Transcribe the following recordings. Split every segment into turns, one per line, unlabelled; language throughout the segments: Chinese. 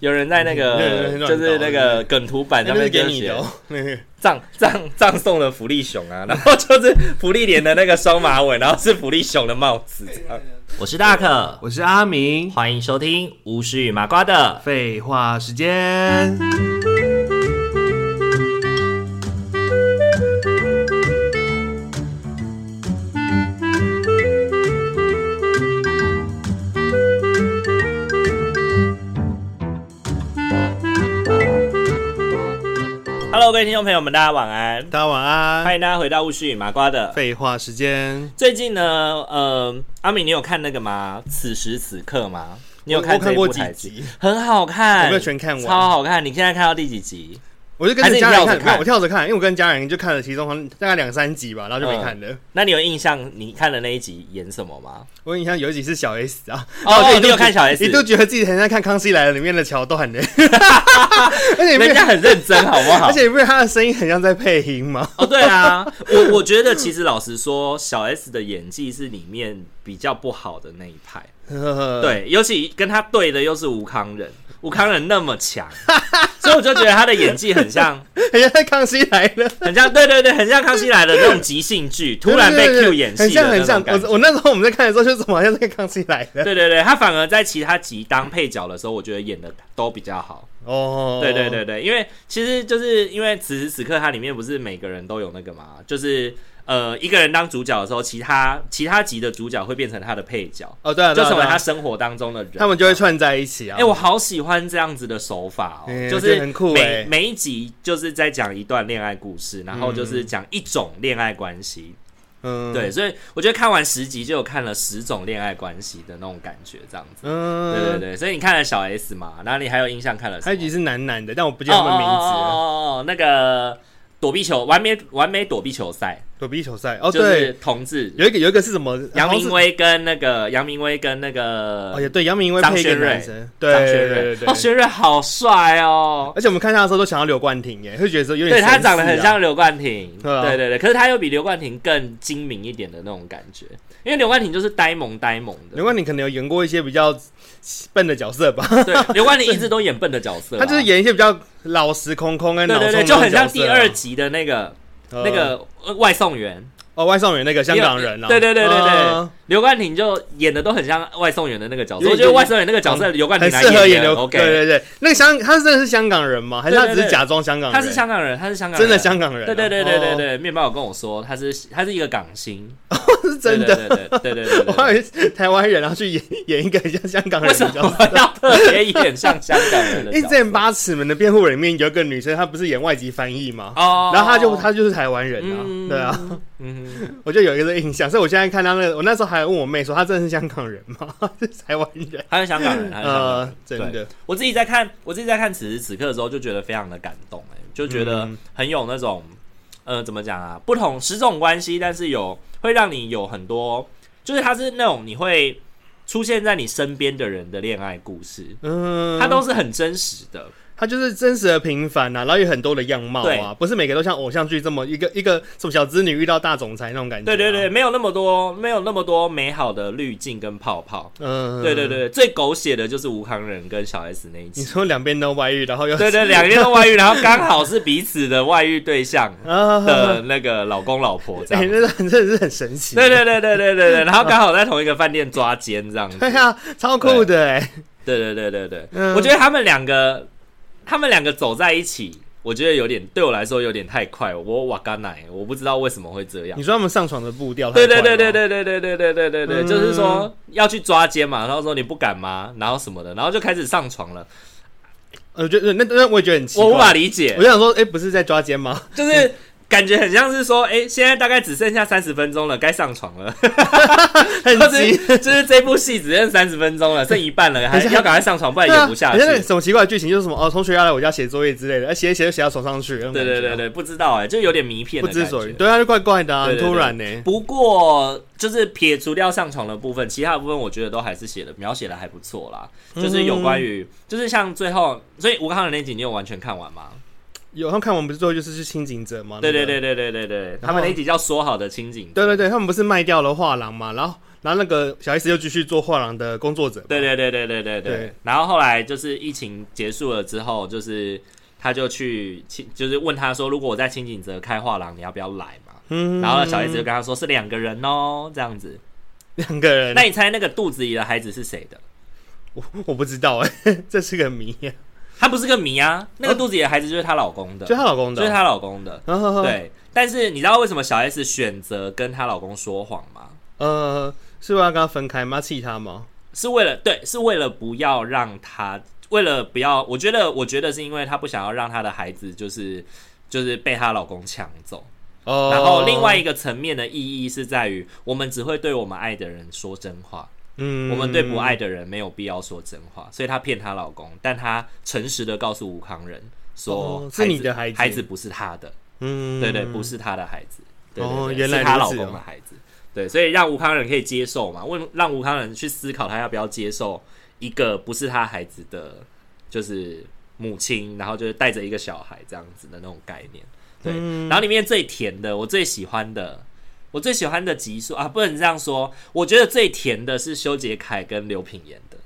有人在那个，就是那个梗图版上面给你的 “葬葬葬送了福利熊”啊，然后就是福利脸的那个双马尾，然后是福利熊的帽子。我是大可，
我是阿明，
欢迎收听吴师与麻瓜的
废话
时间。位听众朋友们，大家晚安！
大家晚安！
欢迎大家回到巫师与麻瓜的
废话时间。
最近呢，呃，阿敏，你有看那个吗？此时此刻吗？你有看这部台剧？很好看，
有没有全看完？
超好看！你现在看到第几集？
我就跟着家人看，看，我跳着看，因为我跟家人就看了其中大概两三集吧，然后就没看了。
嗯、那你有印象你看的那一集演什么吗？
我印象有一集是小 S 啊，
哦，你有看小 S，
你都觉得自己很像看《康熙来了》里面的桥段呢，
而且人家很认真，好不好？
而且因为他的声音很像在配音吗？
哦，对啊，我我觉得其实老实说，小 S 的演技是里面比较不好的那一派，对，尤其跟他对的又是吴康仁。吴康仁那么强，所以我就觉得他的演技很像，
很像《康熙来了》，
很像，对对对，很像《康熙来了》那种即兴剧，突然被 Q 演戏，很像很像。
我我那时候我们在看的时候，就怎么好像在看《康熙来了》。
对对对，他反而在其他集当配角的时候，我觉得演的都比较好。哦，对对对对，因为其实就是因为此时此刻，它里面不是每个人都有那个嘛，就是。呃，一个人当主角的时候，其他其他集的主角会变成他的配角
哦，对，
就成为他生活当中的人，
他们就会串在一起啊。
哎、欸，我好喜欢这样子的手法哦，欸、就是很酷。每每一集就是在讲一段恋爱故事，然后就是讲一种恋爱关系。嗯，对，所以我觉得看完十集就有看了十种恋爱关系的那种感觉，这样子。嗯，对对对，所以你看了小 S 嘛，然后你还有印象看了？还有
一集是男男的，但我不记得他们名字。哦哦
哦，那个躲避球，完美完美躲避球赛。
躲避球赛哦，
就是，同志。
有一个有一个是什么？
杨明威跟那个杨明威跟那个
哦，也对，杨明威配一个男生，对。
张轩睿，哦，轩瑞好帅哦！
而且我们看他的时候都想到刘冠廷耶，会觉得说有点对
他长得很像刘冠廷，对对对，可是他又比刘冠廷更精明一点的那种感觉，因为刘冠廷就是呆萌呆萌的，
刘冠廷可能有演过一些比较笨的角色吧？
对，刘冠廷一直都演笨的角色，
他就是演一些比较老实空空跟脑冲的角色，
就很像第二集的那个。那个外送员。
哦，外送员那个香港人啊，
对对对对对，刘冠廷就演的都很像外送员的那个角色，我觉得外送员那个角色刘冠廷很适合演刘。OK，
对对对，那个香他真的是香港人吗？还是他只是假装香港人？
他是香港人，他是香港
真的香港人。
对对对对对对，面包有跟我说他是他是一个港星，
是真的。
对对对对对，
我还以为台湾人，然后去演演一个像香港人的角色，
要特别演像香港人的。
因为之前《八尺门的辩护人》里面有一个女生，她不是演外籍翻译吗？哦，然后她就她就是台湾人啊，对啊，嗯，我就有一个印象，所以我现在看到那个，我那时候还问我妹说，她真的是香港人吗？是台湾人？
她是香港人，呃，
真的。
我自己在看，我自己在看此时此刻的时候，就觉得非常的感动，哎，就觉得很有那种，呃，怎么讲啊？不同十种关系，但是有会让你有很多，就是它是那种你会出现在你身边的人的恋爱故事，嗯，它都是很真实的。
他就是真实的平凡啊，然后有很多的样貌啊，不是每个都像偶像剧这么一个一个什么小资女遇到大总裁那种感觉。
对对对，没有那么多，没有那么多美好的滤镜跟泡泡。嗯，对对对，最狗血的就是吴康仁跟小 S 那一集。
你说两边都外遇，然后又
对对，两边都外遇，然后刚好是彼此的外遇对象 的那个老公老婆这样，
真的真的是很神奇。
对对对对对对对，然后刚好在同一个饭店抓奸这样子。
对啊，超酷的哎。
对对对对对，我觉得他们两个。他们两个走在一起，我我觉得有点对我来说有点太快，我瓦嘎奶，我不知道为什么会这样。
你说他们上床的步调？
对对对对对对对对对对对对，就是说要去抓奸嘛，然后说你不敢吗？然后什么的，然后就开始上床了。
我觉得那那我也觉得很奇怪，
我无法理解。
我就想说，哎，不是在抓奸吗？
就是。感觉很像是说，哎、欸，现在大概只剩下三十分钟了，该上床了。
很急，
就是这部戏只剩三十分钟了，剩一半了，还是要赶快上床，不然演不下去。
现在什么奇怪的剧情，就是什么哦，同学要来我家写作业之类的，写写就写到床上去。
对对对对，不知道哎，就有点迷片，
不知所以。对啊，就怪怪的，很突然呢。
不过就是撇除掉上床的部分，其他的部分我觉得都还是写的描写的还不错啦。就是有关于，就是像最后，所以吴康的那集你有完全看完吗？
有他们看完不是最后就是去清景者吗？
对对对对对对对，他们那一集叫说好的清景。
对对对，他们不是卖掉了画廊嘛？然后然后那个小 S 又继续做画廊的工作者。
对对对对对对对。然后后来就是疫情结束了之后，就是他就去清，就是问他说，如果我在清景泽开画廊，你要不要来嘛？嗯。然后小 S 就跟他说是两个人哦，这样子。
两个人？
那你猜那个肚子里的孩子是谁的？
我我不知道哎，这是个谜。
他不是个谜啊，那个肚子里的孩子就是她老公的，
就是她老公的，
就是她老公的。对，但是你知道为什么小 S 选择跟她老公说谎吗？
呃，是为了要跟他分开吗？气他吗？
是为了对，是为了不要让他，为了不要，我觉得，我觉得是因为她不想要让她的孩子就是就是被她老公抢走。哦。然后另外一个层面的意义是在于，我们只会对我们爱的人说真话。嗯，我们对不爱的人没有必要说真话，所以她骗她老公，但她诚实的告诉吴康仁说、哦：“
是你的孩子，
孩子不是他的。”嗯，对对，不是他的孩子，对对对
哦，原来
是她老公的孩子。对，所以让吴康仁可以接受嘛？问让吴康仁去思考，他要不要接受一个不是他孩子的，就是母亲，然后就是带着一个小孩这样子的那种概念。对，嗯、然后里面最甜的，我最喜欢的。我最喜欢的集数啊，不能这样说。我觉得最甜的是修杰楷跟刘品言的。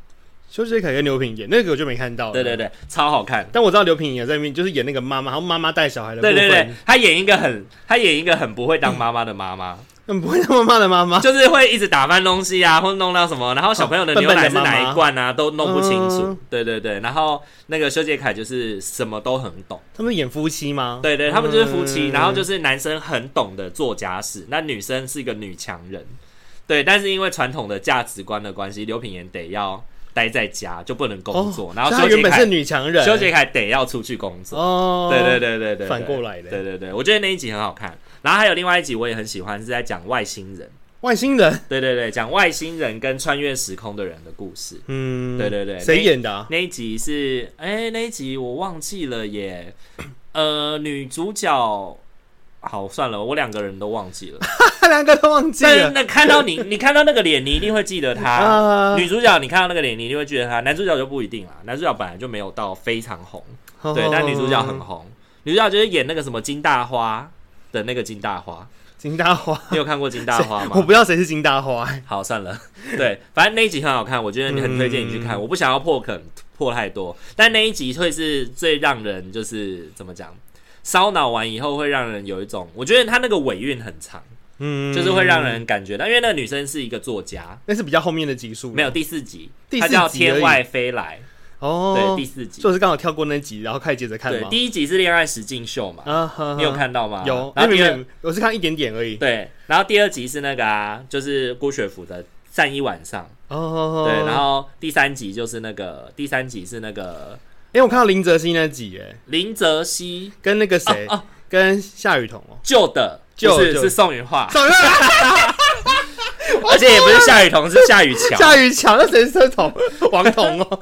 修杰楷跟刘品言那个我就没看到。
对对对，超好看。
但我知道刘品言在里面就是演那个妈妈，然后妈妈带小孩的部分。
对对对，他演一个很，他演一个很不会当妈妈的妈妈。嗯
很不会那么骂的妈妈，
就是会一直打翻东西啊，或者弄到什么，然后小朋友的牛奶是哪一罐啊，哦、笨笨都弄不清楚。嗯、对对对，然后那个修杰楷就是什么都很懂。
他们演夫妻吗？
对对，他们就是夫妻，嗯、然后就是男生很懂得做家事，那女生是一个女强人。对，但是因为传统的价值观的关系，刘品言得要待在家，就不能工作。哦、然后修杰楷
是女强人，
修杰楷得要出去工作。哦，对对对对对，
反过来的。
对对对，我觉得那一集很好看。然后还有另外一集我也很喜欢，是在讲外星人。
外星人，
对对对，讲外星人跟穿越时空的人的故事。嗯，对对对，
谁演的啊？
那一集是，哎，那一集我忘记了耶。呃，女主角，好算了，我两个人都忘记了，
两个都忘记了。
那看到你，你看到那个脸，你一定会记得她。女主角，你看到那个脸，你一定会记得她。男主角就不一定了，男主角本来就没有到非常红，对，但女主角很红。女主角就是演那个什么金大花的那个金大花。
金大花，
你有看过金大花吗？
我不知道谁是金大花。
好，算了。对，反正那一集很好看，我觉得你很推荐你去看。嗯、我不想要破梗破太多，但那一集会是最让人就是怎么讲，烧脑完以后会让人有一种，我觉得他那个尾韵很长，嗯，就是会让人感觉到，因为那个女生是一个作家，
那是比较后面的集数，
没有第四集，它叫天外飞来。哦，对，第四集。
就是刚好跳过那集，然后开始接着看。
对，第一集是恋爱实境秀嘛，啊，你有看到吗？
有，然后第二我是看一点点而已。
对，然后第二集是那个啊，就是郭雪芙的站一晚上。哦，对，然后第三集就是那个，第三集是那个，
因为，我看到林泽熙那集，哎，
林泽熙。
跟那个谁，跟夏雨桐哦，
旧的，就是是宋芸樺。而且也不是夏雨桐，是夏雨乔。
夏雨乔，那谁是童？王彤哦，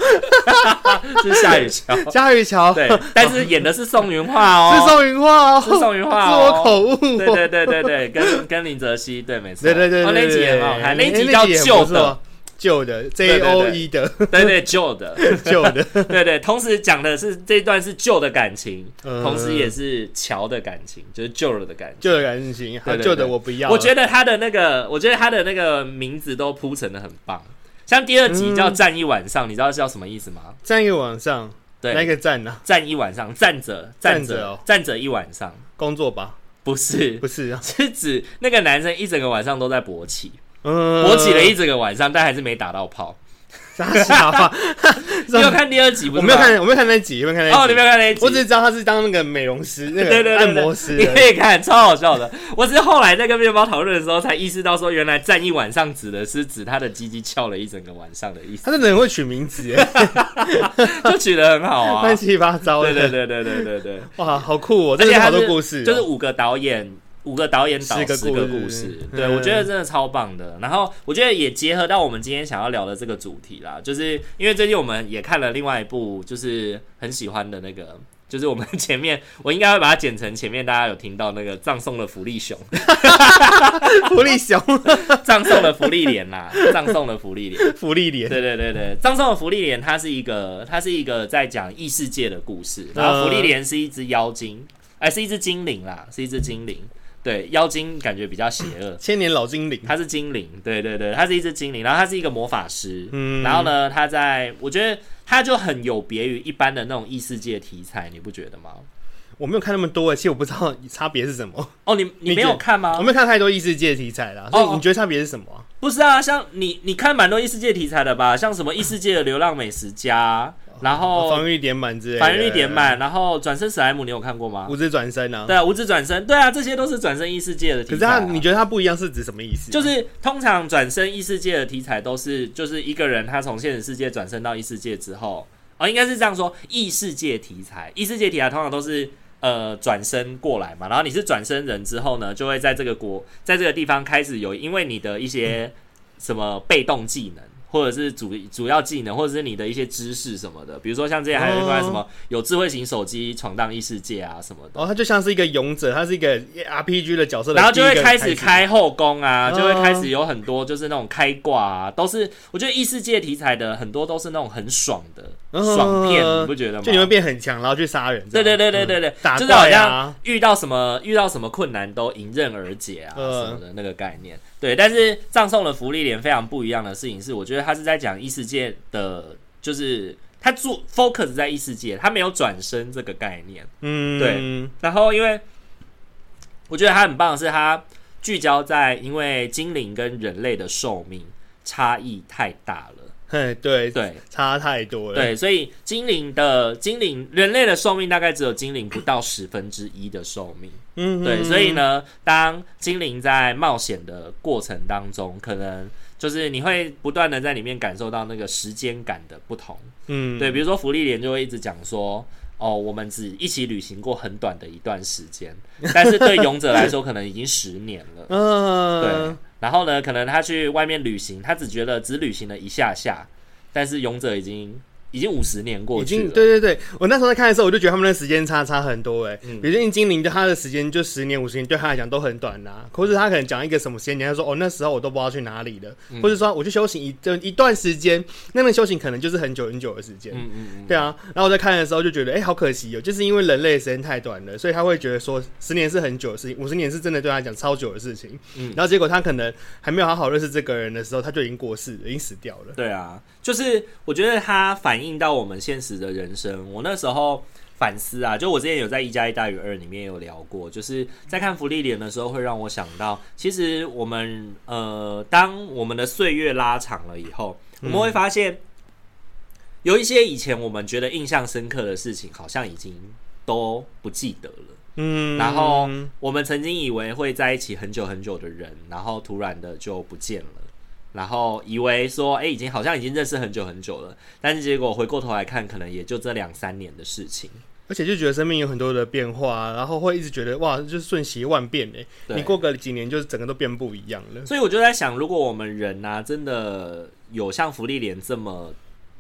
是夏雨乔。
夏雨乔，
对，但是演的是宋云画哦，
是宋云画哦，
是宋芸樺，
是我口误。
对对对对对，跟跟林泽熙，对，没错。
对对对，
那集也很好看，那集叫旧的。
旧的 J O E 的，
对对旧的。
旧的，
对对，同时讲的是这段是旧的感情，同时也是乔的感情，就是旧了的感情，
旧的感情，旧的我不要。
我觉得他的那个，我觉得他的那个名字都铺陈的很棒。像第二集叫站一晚上，你知道是叫什么意思吗？
站一晚上，对，那个站呢？
站一晚上，站着，站着，站着一晚上，
工作吧？
不是，
不是，
是指那个男生一整个晚上都在勃起。嗯，勃起了一整个晚上，但还是没打到炮。
傻小啊！
你有看第二集不？
我没有看，我没有看那集，没有看那集。
哦，你没有看那集？
我只是知道他是当那个美容师，那个按摩师。
你可以看，超好笑的。我只是后来在跟面包讨论的时候，才意识到说，原来站一晚上指的是指他的鸡鸡翘了一整个晚上的意思。
他真的很会取名字，耶，
就取得很好啊，
乱七八糟的。
对对对对对对对，
哇，好酷哦！这是好多故事，
就是五个导演。五个导演导四个故事，对，我觉得真的超棒的。然后我觉得也结合到我们今天想要聊的这个主题啦，就是因为最近我们也看了另外一部，就是很喜欢的那个，就是我们前面我应该会把它剪成前面大家有听到那个葬送的福利熊，
福利熊，
葬送的福利莲啦，葬送的福利莲，
福利莲，
对对对对，葬送的福利莲，它是一个它是一个在讲异世界的故事，然后福利莲是一只妖精，哎，是一只精灵啦，是一只精灵。对，妖精感觉比较邪恶，
千年老精灵，
他是精灵，对对对，他是一只精灵，然后他是一个魔法师，嗯，然后呢，他在，我觉得他就很有别于一般的那种异世界题材，你不觉得吗？
我没有看那么多，其实我不知道差别是什么。
哦，你你没有看吗？
我没有看太多异世界题材啦，所以你觉得差别是什么？
不是啊，像你你看蛮多异世界题材的吧，像什么异世界的流浪美食家。然后
防御点满之类，
防御点满，然后转身史莱姆，你有看过吗？
五指转身啊，
对啊，五指转身，对啊，这些都是转身异世界的题材。
可是它，你觉得它不一样是指什么意思？
就是通常转身异世界的题材都是，就是一个人他从现实世界转身到异世界之后，哦，应该是这样说，异世界题材，异世界题材通常都是呃转身过来嘛，然后你是转身人之后呢，就会在这个国，在这个地方开始有，因为你的一些什么被动技能。或者是主主要技能，或者是你的一些知识什么的，比如说像这些还有一块什么有智慧型手机闯荡异世界啊什么的。
哦，它就像是一个勇者，它是一个 RPG 的角色的，
然后就会开始开后宫啊，就会开始有很多就是那种开挂啊，都是我觉得异世界题材的很多都是那种很爽的爽片，你不觉得吗？
就你会变很强，然后去杀人。
对对对对对对，就是好像遇到什么遇到什么困难都迎刃而解啊什么的那个概念。对，但是葬送的福利莲非常不一样的事情是，我觉得他是在讲异世界的，就是他做 focus 在异世界，他没有转身这个概念。嗯，对。然后，因为我觉得他很棒的是，他聚焦在因为精灵跟人类的寿命差异太大了。
嘿，对对，差太多了。
对，所以精灵的精灵，人类的寿命大概只有精灵不到十分之一的寿命。嗯，对，所以呢，当精灵在冒险的过程当中，可能就是你会不断的在里面感受到那个时间感的不同。嗯，对，比如说福利莲就会一直讲说，哦，我们只一起旅行过很短的一段时间，但是对勇者来说，可能已经十年了。嗯，对。然后呢，可能他去外面旅行，他只觉得只旅行了一下下，但是勇者已经。已经五十年过去了，
对对对，我那时候在看的时候，我就觉得他们的时间差差很多哎。嗯，比如说精灵，就他的时间就十年五十年，对他来讲都很短呐、啊。或者他可能讲一个什么时间点，他说哦那时候我都不知道去哪里了，嗯、或者说我去修行一就一段时间，那个修行可能就是很久很久的时间。嗯嗯嗯，对啊。然后我在看的时候就觉得哎、欸、好可惜哦，就是因为人类的时间太短了，所以他会觉得说十年是很久的事情，五十年是真的对他来讲超久的事情。嗯，然后结果他可能还没有好好认识这个人的时候，他就已经过世了，已经死掉了。
对啊，就是我觉得他反映到我们现实的人生，我那时候反思啊，就我之前有在一加一大于二里面有聊过，就是在看福利脸的时候，会让我想到，其实我们呃，当我们的岁月拉长了以后，我们会发现有一些以前我们觉得印象深刻的事情，好像已经都不记得了。嗯，然后我们曾经以为会在一起很久很久的人，然后突然的就不见了。然后以为说，哎，已经好像已经认识很久很久了，但是结果回过头来看，可能也就这两三年的事情，
而且就觉得生命有很多的变化，然后会一直觉得哇，就是瞬息万变哎，你过个几年，就是整个都变不一样了。
所以我就在想，如果我们人啊，真的有像福利莲这么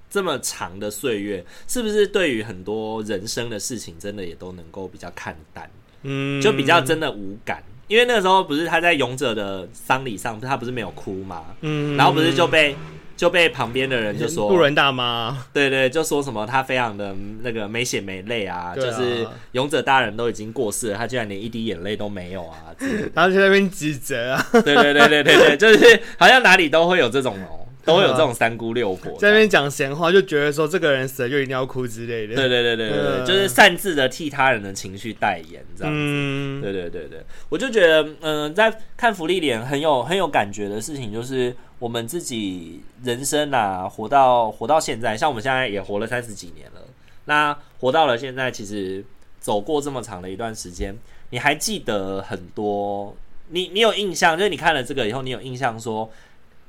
这么长的岁月，是不是对于很多人生的事情，真的也都能够比较看淡？嗯，就比较真的无感。因为那个时候不是他在勇者的丧礼上，他不是没有哭吗？嗯，然后不是就被就被旁边的人就说
路人大妈，
对对，就说什么他非常的那个没血没泪啊，啊。就是勇者大人都已经过世了，他居然连一滴眼泪都没有啊，
然后就在那边指责啊，
对对对对对对，就是好像哪里都会有这种哦。都会有这种三姑六婆
在那边讲闲话，就觉得说这个人死了就一定要哭之类的。
对对对对对，呃、就是擅自的替他人的情绪代言这样子。嗯，对对对对，我就觉得，嗯、呃，在看福利脸很有很有感觉的事情，就是我们自己人生啊，活到活到现在，像我们现在也活了三十几年了，那活到了现在，其实走过这么长的一段时间，你还记得很多？你你有印象，就是你看了这个以后，你有印象说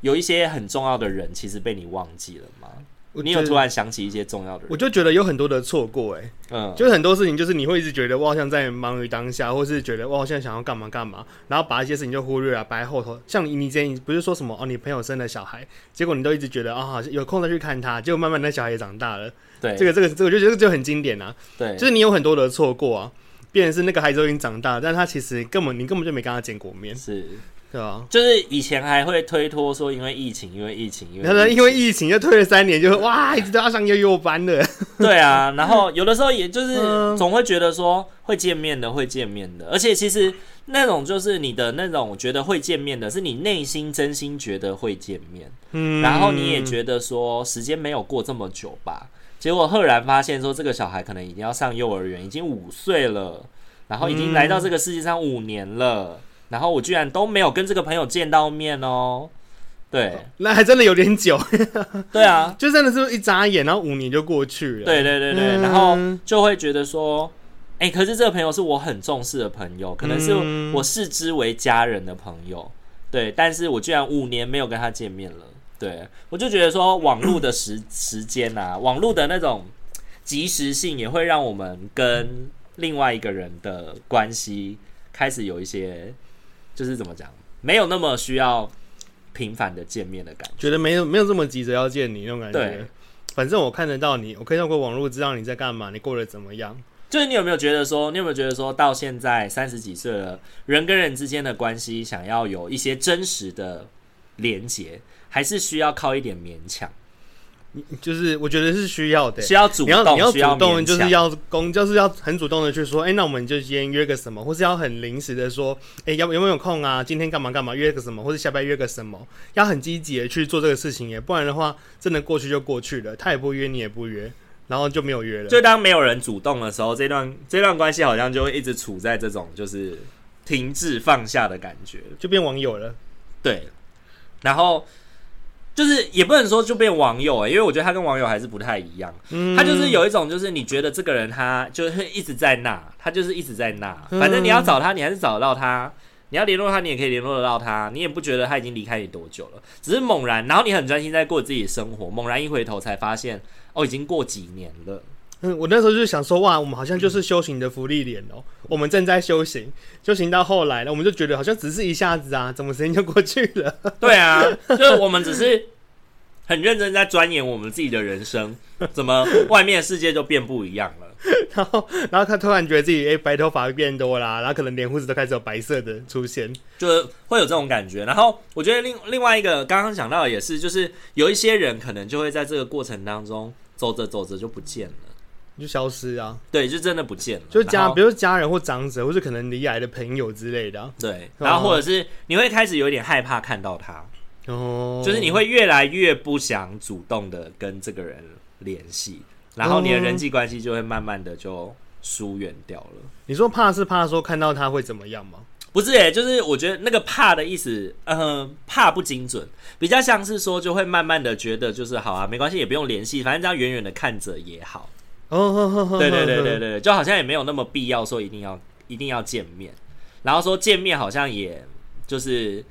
有一些很重要的人其实被你忘记了吗？你有突然想起一些重要的人？
我就觉得有很多的错过，哎，嗯，就是很多事情，就是你会一直觉得我好像在忙于当下，或是觉得我好像想要干嘛干嘛，然后把一些事情就忽略了，摆在后头。像你，你之前不是说什么哦，你朋友生了小孩，结果你都一直觉得啊，好像有空再去看他，结果慢慢那小孩也长大了。
对，
这个这个这个，我就觉得就很经典啊。
对，
就是你有很多的错过啊。变成是那个孩子都已经长大了，但他其实根本你根本就没跟他见过面，
是，
对啊？
就是以前还会推脱说因为疫情，因为疫情，因为疫情，
然后因为疫情就推了三年就，就哇，一直都要上幼幼班了。
对啊，然后有的时候也就是总会觉得说会见面的，会见面的，而且其实那种就是你的那种觉得会见面的，是你内心真心觉得会见面，嗯，然后你也觉得说时间没有过这么久吧。结果赫然发现说，这个小孩可能已经要上幼儿园，已经五岁了，然后已经来到这个世界上五年了，嗯、然后我居然都没有跟这个朋友见到面哦。对，
那还真的有点久。
对啊，
就真的是一眨眼，然后五年就过去了。
对对对对，嗯、然后就会觉得说，哎、欸，可是这个朋友是我很重视的朋友，可能是我视之为家人的朋友。对，但是我居然五年没有跟他见面了。对，我就觉得说，网络的时时间啊，网络的那种及时性，也会让我们跟另外一个人的关系开始有一些，就是怎么讲，没有那么需要频繁的见面的感觉，
觉得没有没有这么急着要见你那种感觉。
对，
反正我看得到你，我可以透过网络知道你在干嘛，你过得怎么样。
就是你有没有觉得说，你有没有觉得说到现在三十几岁了，人跟人之间的关系，想要有一些真实的连接。还是需要靠一点勉强，
就是我觉得是需要的，
需要主动，
你要主动，就是要公，就是要很主动的去说，哎、欸，那我们就先约个什么，或是要很临时的说，哎、欸，要有没有空啊？今天干嘛干嘛，约个什么，或者下班约个什么，要很积极的去做这个事情耶，不然的话，真的过去就过去了，他也不约，你也不约，然后就没有约了。
就当没有人主动的时候，这段这段关系好像就会一直处在这种就是停滞放下的感觉，
就变网友了。
对，然后。就是也不能说就变网友哎、欸，因为我觉得他跟网友还是不太一样。嗯，他就是有一种，就是你觉得这个人他就是一直在那，他就是一直在那。反正你要找他，你还是找得到他；你要联络他，你也可以联络得到他。你也不觉得他已经离开你多久了，只是猛然，然后你很专心在过自己的生活，猛然一回头才发现，哦，已经过几年了。
嗯，我那时候就想说，哇，我们好像就是修行的福利脸哦，我们正在修行，修行到后来呢，我们就觉得好像只是一下子啊，怎么时间就过去了？
对啊，就是我们只是很认真在钻研我们自己的人生，怎么外面的世界就变不一样了？
然后，然后他突然觉得自己哎、欸，白头发变多啦，然后可能连胡子都开始有白色的出现，
就是会有这种感觉。然后我觉得另另外一个刚刚讲到的也是，就是有一些人可能就会在这个过程当中走着走着就不见了。
就消失啊，
对，就真的不见了。
就家，比如说家人或长者，或是可能离来的朋友之类的、啊。
对，然后或者是你会开始有点害怕看到他，哦，就是你会越来越不想主动的跟这个人联系，然后你的人际关系就会慢慢的就疏远掉了。
你说怕是怕说看到他会怎么样吗？
不是、欸，就是我觉得那个怕的意思，嗯、呃，怕不精准，比较像是说就会慢慢的觉得就是好啊，没关系，也不用联系，反正这样远远的看着也好。
哦，
对对对对对，就好像也没有那么必要说一定要一定要见面，然后说见面好像也就是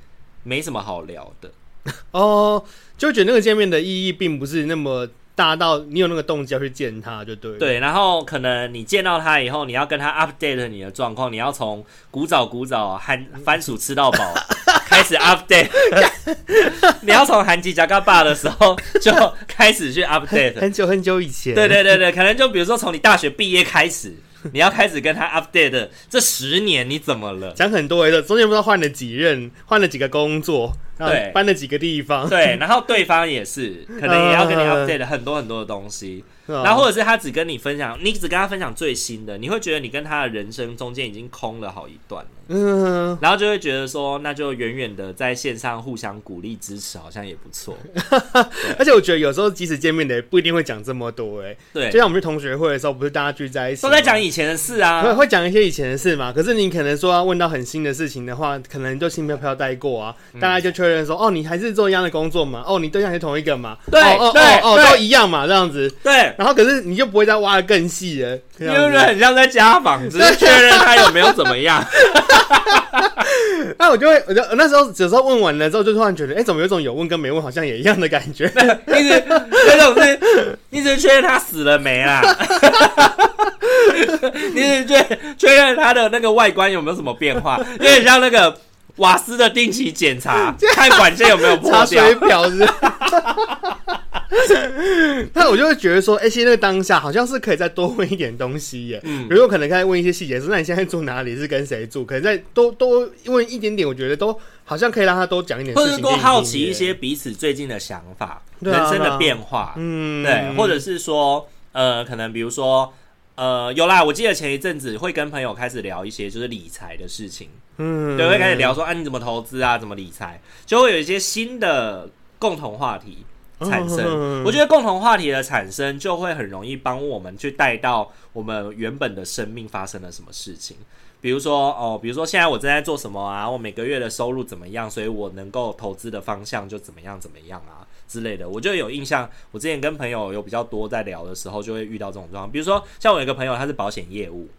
没什么好聊的
哦，就觉得那个见面的意义并不是那么大到你有那个动机要去见他就对。
对，然后可能你见到他以后，你要跟他 update 你的状况，你要从古早古早番 番薯吃到饱。开始 update，你要从韩吉加嘎爸的时候就开始去 update，
很久很久以前。
对对对对，可能就比如说从你大学毕业开始，你要开始跟他 update，这十年你怎么了？
讲很多的，中间不知道换了几任，换了几个工作，对，搬了几个地方，
对，然后对方也是，可能也要跟你 update 很多很多的东西。然后或者是他只跟你分享，你只跟他分享最新的，你会觉得你跟他的人生中间已经空了好一段了。嗯，然后就会觉得说，那就远远的在线上互相鼓励支持，好像也不错。
而且我觉得有时候即使见面的也不一定会讲这么多，哎，对，就像我们去同学会的时候，不是大家聚在一起，
都在讲以前的事啊，
会会讲一些以前的事嘛。可是你可能说要问到很新的事情的话，可能就轻飘飘带过啊，大家就确认说，哦，你还是做一样的工作嘛，哦，你对象是同一个嘛，
对，
哦
对，
哦，都一样嘛，这样子，
对。
然后可是你就不会再挖的更细了，
因为很像在家访，只是 确认他有没有怎么样。
那我就会，我就那时候有时候问完了之后，就突然觉得，哎、欸，怎么有种有问跟没问好像也一样的感觉？
一直那种是，一直确认他死了没啦？你是确确认他的那个外观有没有什么变化？有点像那个瓦斯的定期检查，看管线有没有破掉。
水表是。那我就会觉得说，哎、欸，其实那个当下好像是可以再多问一点东西耶。嗯，比如说可能可以问一些细节，说那你现在住哪里，是跟谁住？可能再多多问一点点，我觉得都好像可以让他多讲一点事情，
或者多好奇一些彼此最近的想法、啊、人生的变化。嗯，对，或者是说，呃，可能比如说，呃，有啦，我记得前一阵子会跟朋友开始聊一些就是理财的事情。嗯，对，会开始聊说，啊，你怎么投资啊？怎么理财？就会有一些新的共同话题。产生，我觉得共同话题的产生就会很容易帮我们去带到我们原本的生命发生了什么事情。比如说，哦，比如说现在我正在做什么啊？我每个月的收入怎么样？所以我能够投资的方向就怎么样怎么样啊之类的。我就有印象，我之前跟朋友有比较多在聊的时候，就会遇到这种状况。比如说，像我有一个朋友，他是保险业务，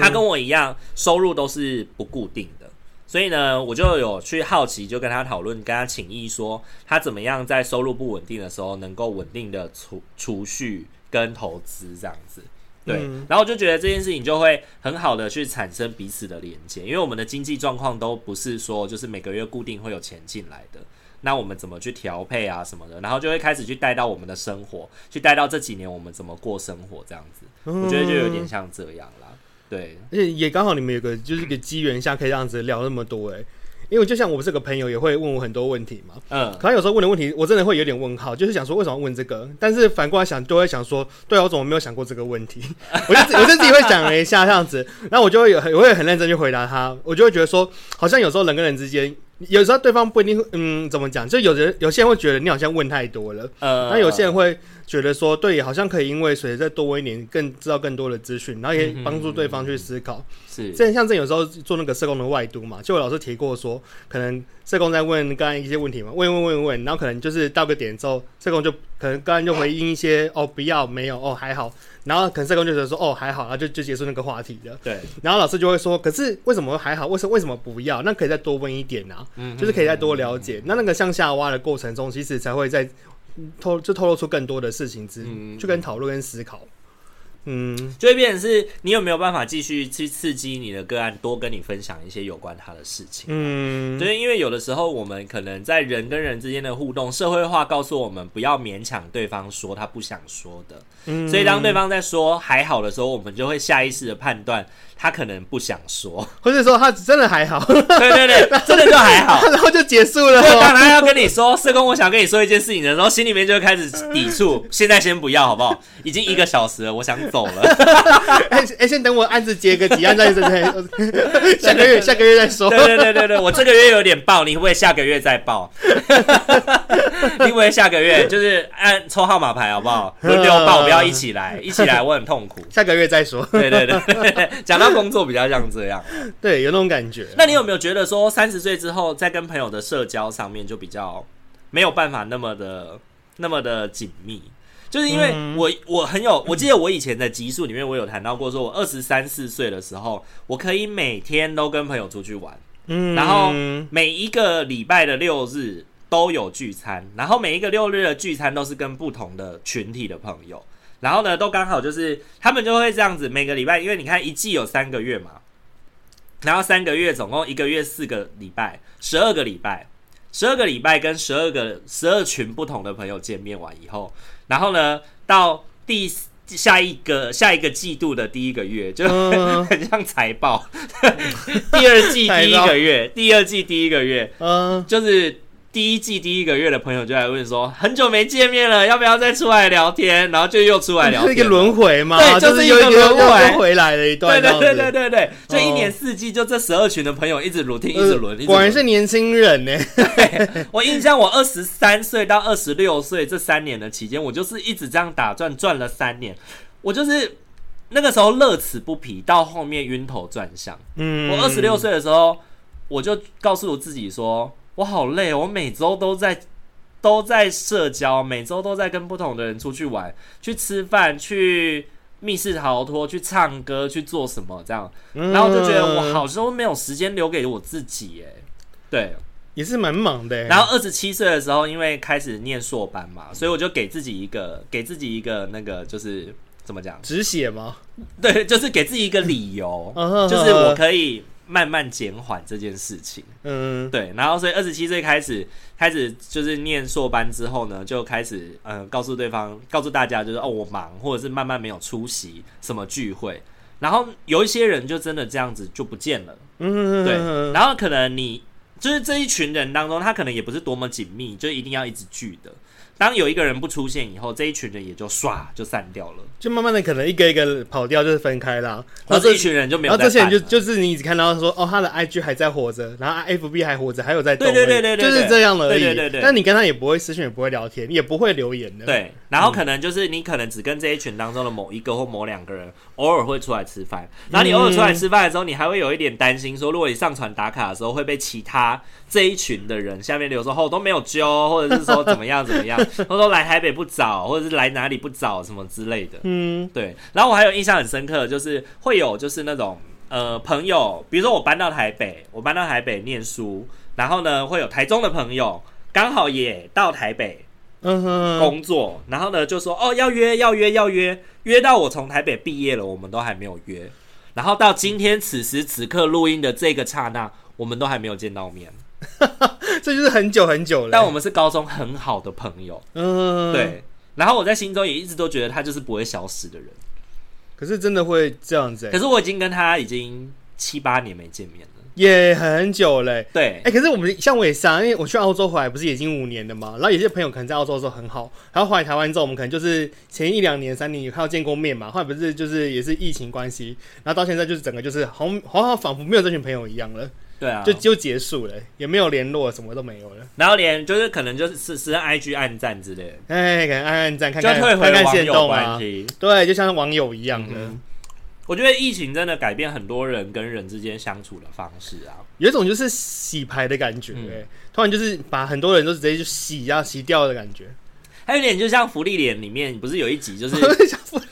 他跟我一样，收入都是不固定的。所以呢，我就有去好奇，就跟他讨论，跟他请益说，他怎么样在收入不稳定的时候，能够稳定的储储蓄跟投资这样子。对，嗯、然后我就觉得这件事情就会很好的去产生彼此的连接，因为我们的经济状况都不是说就是每个月固定会有钱进来的，那我们怎么去调配啊什么的，然后就会开始去带到我们的生活，去带到这几年我们怎么过生活这样子。我觉得就有点像这样啦。对，而
且也刚好你们有个就是一个机缘下可以这样子聊那么多哎，因为就像我这个朋友也会问我很多问题嘛，嗯，可能有时候问的问题我真的会有点问号，就是想说为什么问这个，但是反过来想都会想说，对啊，我怎么没有想过这个问题？我就我就自己会想了一下这样子，然后我就会有 我会很认真去回答他，我就会觉得说，好像有时候人跟人之间。有时候对方不一定，嗯，怎么讲？就有人有些人会觉得你好像问太多了，呃，那有些人会觉得说，对，好像可以因为随着再多问一点，更知道更多的资讯，然后也帮助对方去思考。是，这像这有时候做那个社工的外督嘛，就有老师提过说，可能社工在问刚才一些问题嘛，问问问问，然后可能就是到个点之后，社工就可能刚才就回应一些，哦，不要，没有，哦，还好。然后可能社工就觉得说，哦，还好，然后就就结束那个话题了。对。然后老师就会说，可是为什么还好？为什么为什么不要？那可以再多问一点啊，嗯，就是可以再多了解。嗯、那那个向下挖的过程中，其实才会在透就透露出更多的事情之，嗯，去跟讨论跟思考。嗯，
就会变成是你有没有办法继续去刺激你的个案，多跟你分享一些有关他的事情。嗯，对，因为有的时候我们可能在人跟人之间的互动，社会化告诉我们不要勉强对方说他不想说的。嗯，所以当对方在说还好的时候，我们就会下意识的判断。他可能不想说，
或者说他真的还好，
对对对，真的就还好，
然后就结束了。
当他要跟你说，社工，我想跟你说一件事情的时候，心里面就会开始抵触。现在先不要，好不好？已经一个小时了，我想走了。
哎哎、欸，先等我案子结个几案再再下个月下个月再说。
对对对对对，我这个月有点爆，你会不会下个月再爆？你会不会下个月就是按抽号码牌，好不好？轮流报，不要一起来，一起来我很痛苦。
下个月再说。
对对对，讲到。工作比较像这样，
对，有那种感觉。
那你有没有觉得说，三十岁之后，在跟朋友的社交上面就比较没有办法那么的、那么的紧密？就是因为我我很有，我记得我以前的集数里面，我有谈到过，说我二十三四岁的时候，我可以每天都跟朋友出去玩，嗯，然后每一个礼拜的六日都有聚餐，然后每一个六日的聚餐都是跟不同的群体的朋友。然后呢，都刚好就是他们就会这样子，每个礼拜，因为你看一季有三个月嘛，然后三个月总共一个月四个礼拜，十二个礼拜，十二个礼拜跟十二个十二群不同的朋友见面完以后，然后呢，到第下一个下一个季度的第一个月，就 很像财报，第二季第一个月，第二季第一个月，嗯，就是。第一季第一个月的朋友就来问说，很久没见面了，要不要再出来聊天？然后就又出来聊天，
是一个轮回吗？
对，就是一个轮回，
回来了一段。
对对对对对，这一年四季就这十二群的朋友一直轮听，一直轮。
果然是年轻人呢。
我印象，我二十三岁到二十六岁这三年的期间，我就是一直这样打转转了三年。我就是那个时候乐此不疲，到后面晕头转向。嗯，我二十六岁的时候，我就告诉我自己说。我好累，我每周都在都在社交，每周都在跟不同的人出去玩、去吃饭、去密室逃脱、去唱歌、去做什么这样，然后就觉得我好像没有时间留给我自己，哎，对，
也是蛮忙的。
然后二十七岁的时候，因为开始念硕班嘛，所以我就给自己一个给自己一个那个就是怎么讲？
止血吗？
对，就是给自己一个理由，就是我可以。慢慢减缓这件事情，嗯，对，然后所以二十七岁开始，开始就是念硕班之后呢，就开始呃告诉对方，告诉大家就是哦我忙，或者是慢慢没有出席什么聚会，然后有一些人就真的这样子就不见了，嗯，对，然后可能你就是这一群人当中，他可能也不是多么紧密，就一定要一直聚的。当有一个人不出现以后，这一群人也就唰就散掉了，
就慢慢的可能一个一个跑掉，就是分开啦。
然后这一群人就没有。
然后这些人就就是你只看到说哦，他的 IG 还在活着，然后 FB 还活着，还有在动。
对对对对，
就是这样而已。
对对对。
但你跟他也不会私讯，也不会聊天，也不会留言的。
对。然后可能就是你可能只跟这一群当中的某一个或某两个人偶尔会出来吃饭，然后你偶尔出来吃饭的时候，你还会有一点担心说，如果你上传打卡的时候会被其他这一群的人下面留说哦都没有揪，或者是说怎么样怎么样，或者说来台北。不找，或者是来哪里不找什么之类的，嗯，对。然后我还有印象很深刻，就是会有就是那种呃朋友，比如说我搬到台北，我搬到台北念书，然后呢会有台中的朋友刚好也到台北，嗯哼，工作，然后呢就说哦要约要约要约，约到我从台北毕业了，我们都还没有约，然后到今天此时此刻录音的这个刹那，我们都还没有见到面。
这就是很久很久了，
但我们是高中很好的朋友，嗯，对。然后我在心中也一直都觉得他就是不会消失的人。
可是真的会这样子？
可是我已经跟他已经七八年没见面了，
也很久嘞。
对，
哎，可是我们像我也是啊，因为我去澳洲回来不是已经五年了嘛。然后有些朋友可能在澳洲的时候很好，然后回来台湾之后，我们可能就是前一两年、三年有看到见过面嘛。后来不是就是也是疫情关系，然后到现在就是整个就是好好像仿佛没有这群朋友一样了。
对啊，
就就结束了，也没有联络，什么都没有了。
然后连就是可能就是是是 IG 暗赞之类的，
哎，可能暗暗赞，看看看看限动啊。对，就像网友一样的。嗯、
我觉得疫情真的改变很多人跟人之间相处的方式啊，
有一种就是洗牌的感觉，嗯、突然就是把很多人都直接就洗呀洗掉的感觉。
还有点就像福利脸里面不是有一集就是。
福利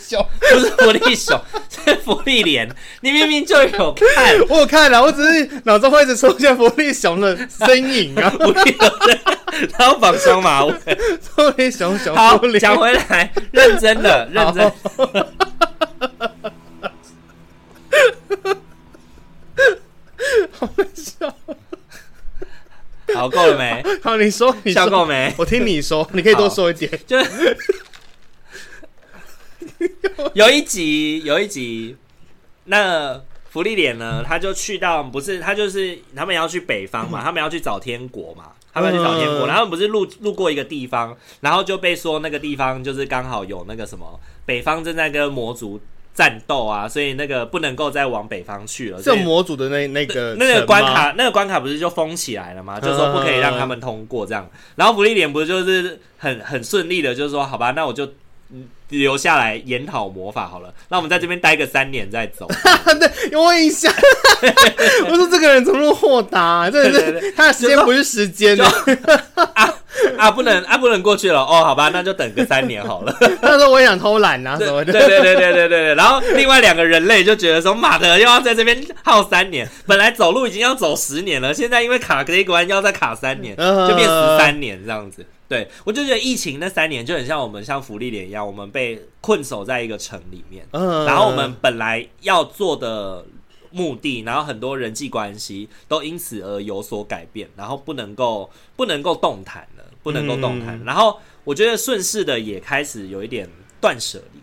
熊
不是福利熊，是福利脸。你明明就有看，
我有看了，我只是脑中会一直出现福利熊的身影啊。福利
然后绑双马尾，
福利熊熊。
好，讲回来，认真的，认真。
好笑。
好，够了没？
好，你说，你
笑够没？
我听你说，你可以多说一点。
就。有一集，有一集，那福利脸呢？他就去到，不是他就是他们要去北方嘛，他们要去找天国嘛，他们要去找天国，然后不是路路过一个地方，然后就被说那个地方就是刚好有那个什么北方正在跟魔族战斗啊，所以那个不能够再往北方去了。
这魔族的那那个
那个关卡，那个关卡不是就封起来了吗？就说不可以让他们通过这样。然后福利脸不是就是很很顺利的，就是说好吧，那我就。留下来研讨魔法好了，那我们在这边待个三年再走。
对，有我印象。我说这个人怎么那么豁达、啊？这是他的时间不是时间哦？
啊啊，不能啊，不能过去了哦。好吧，那就等个三年好了。
他说我也想偷懒啊，什么的。
对对对对对对。然后另外两个人类就觉得说，妈的，又要在这边耗三年。本来走路已经要走十年了，现在因为卡这一关要再卡三年，就变十三年这样子。对，我就觉得疫情那三年就很像我们像芙莉莲一样，我们被困守在一个城里面，嗯，然后我们本来要做的目的，然后很多人际关系都因此而有所改变，然后不能够不能够动弹了，不能够动弹。嗯，然后我觉得顺势的也开始有一点断舍离，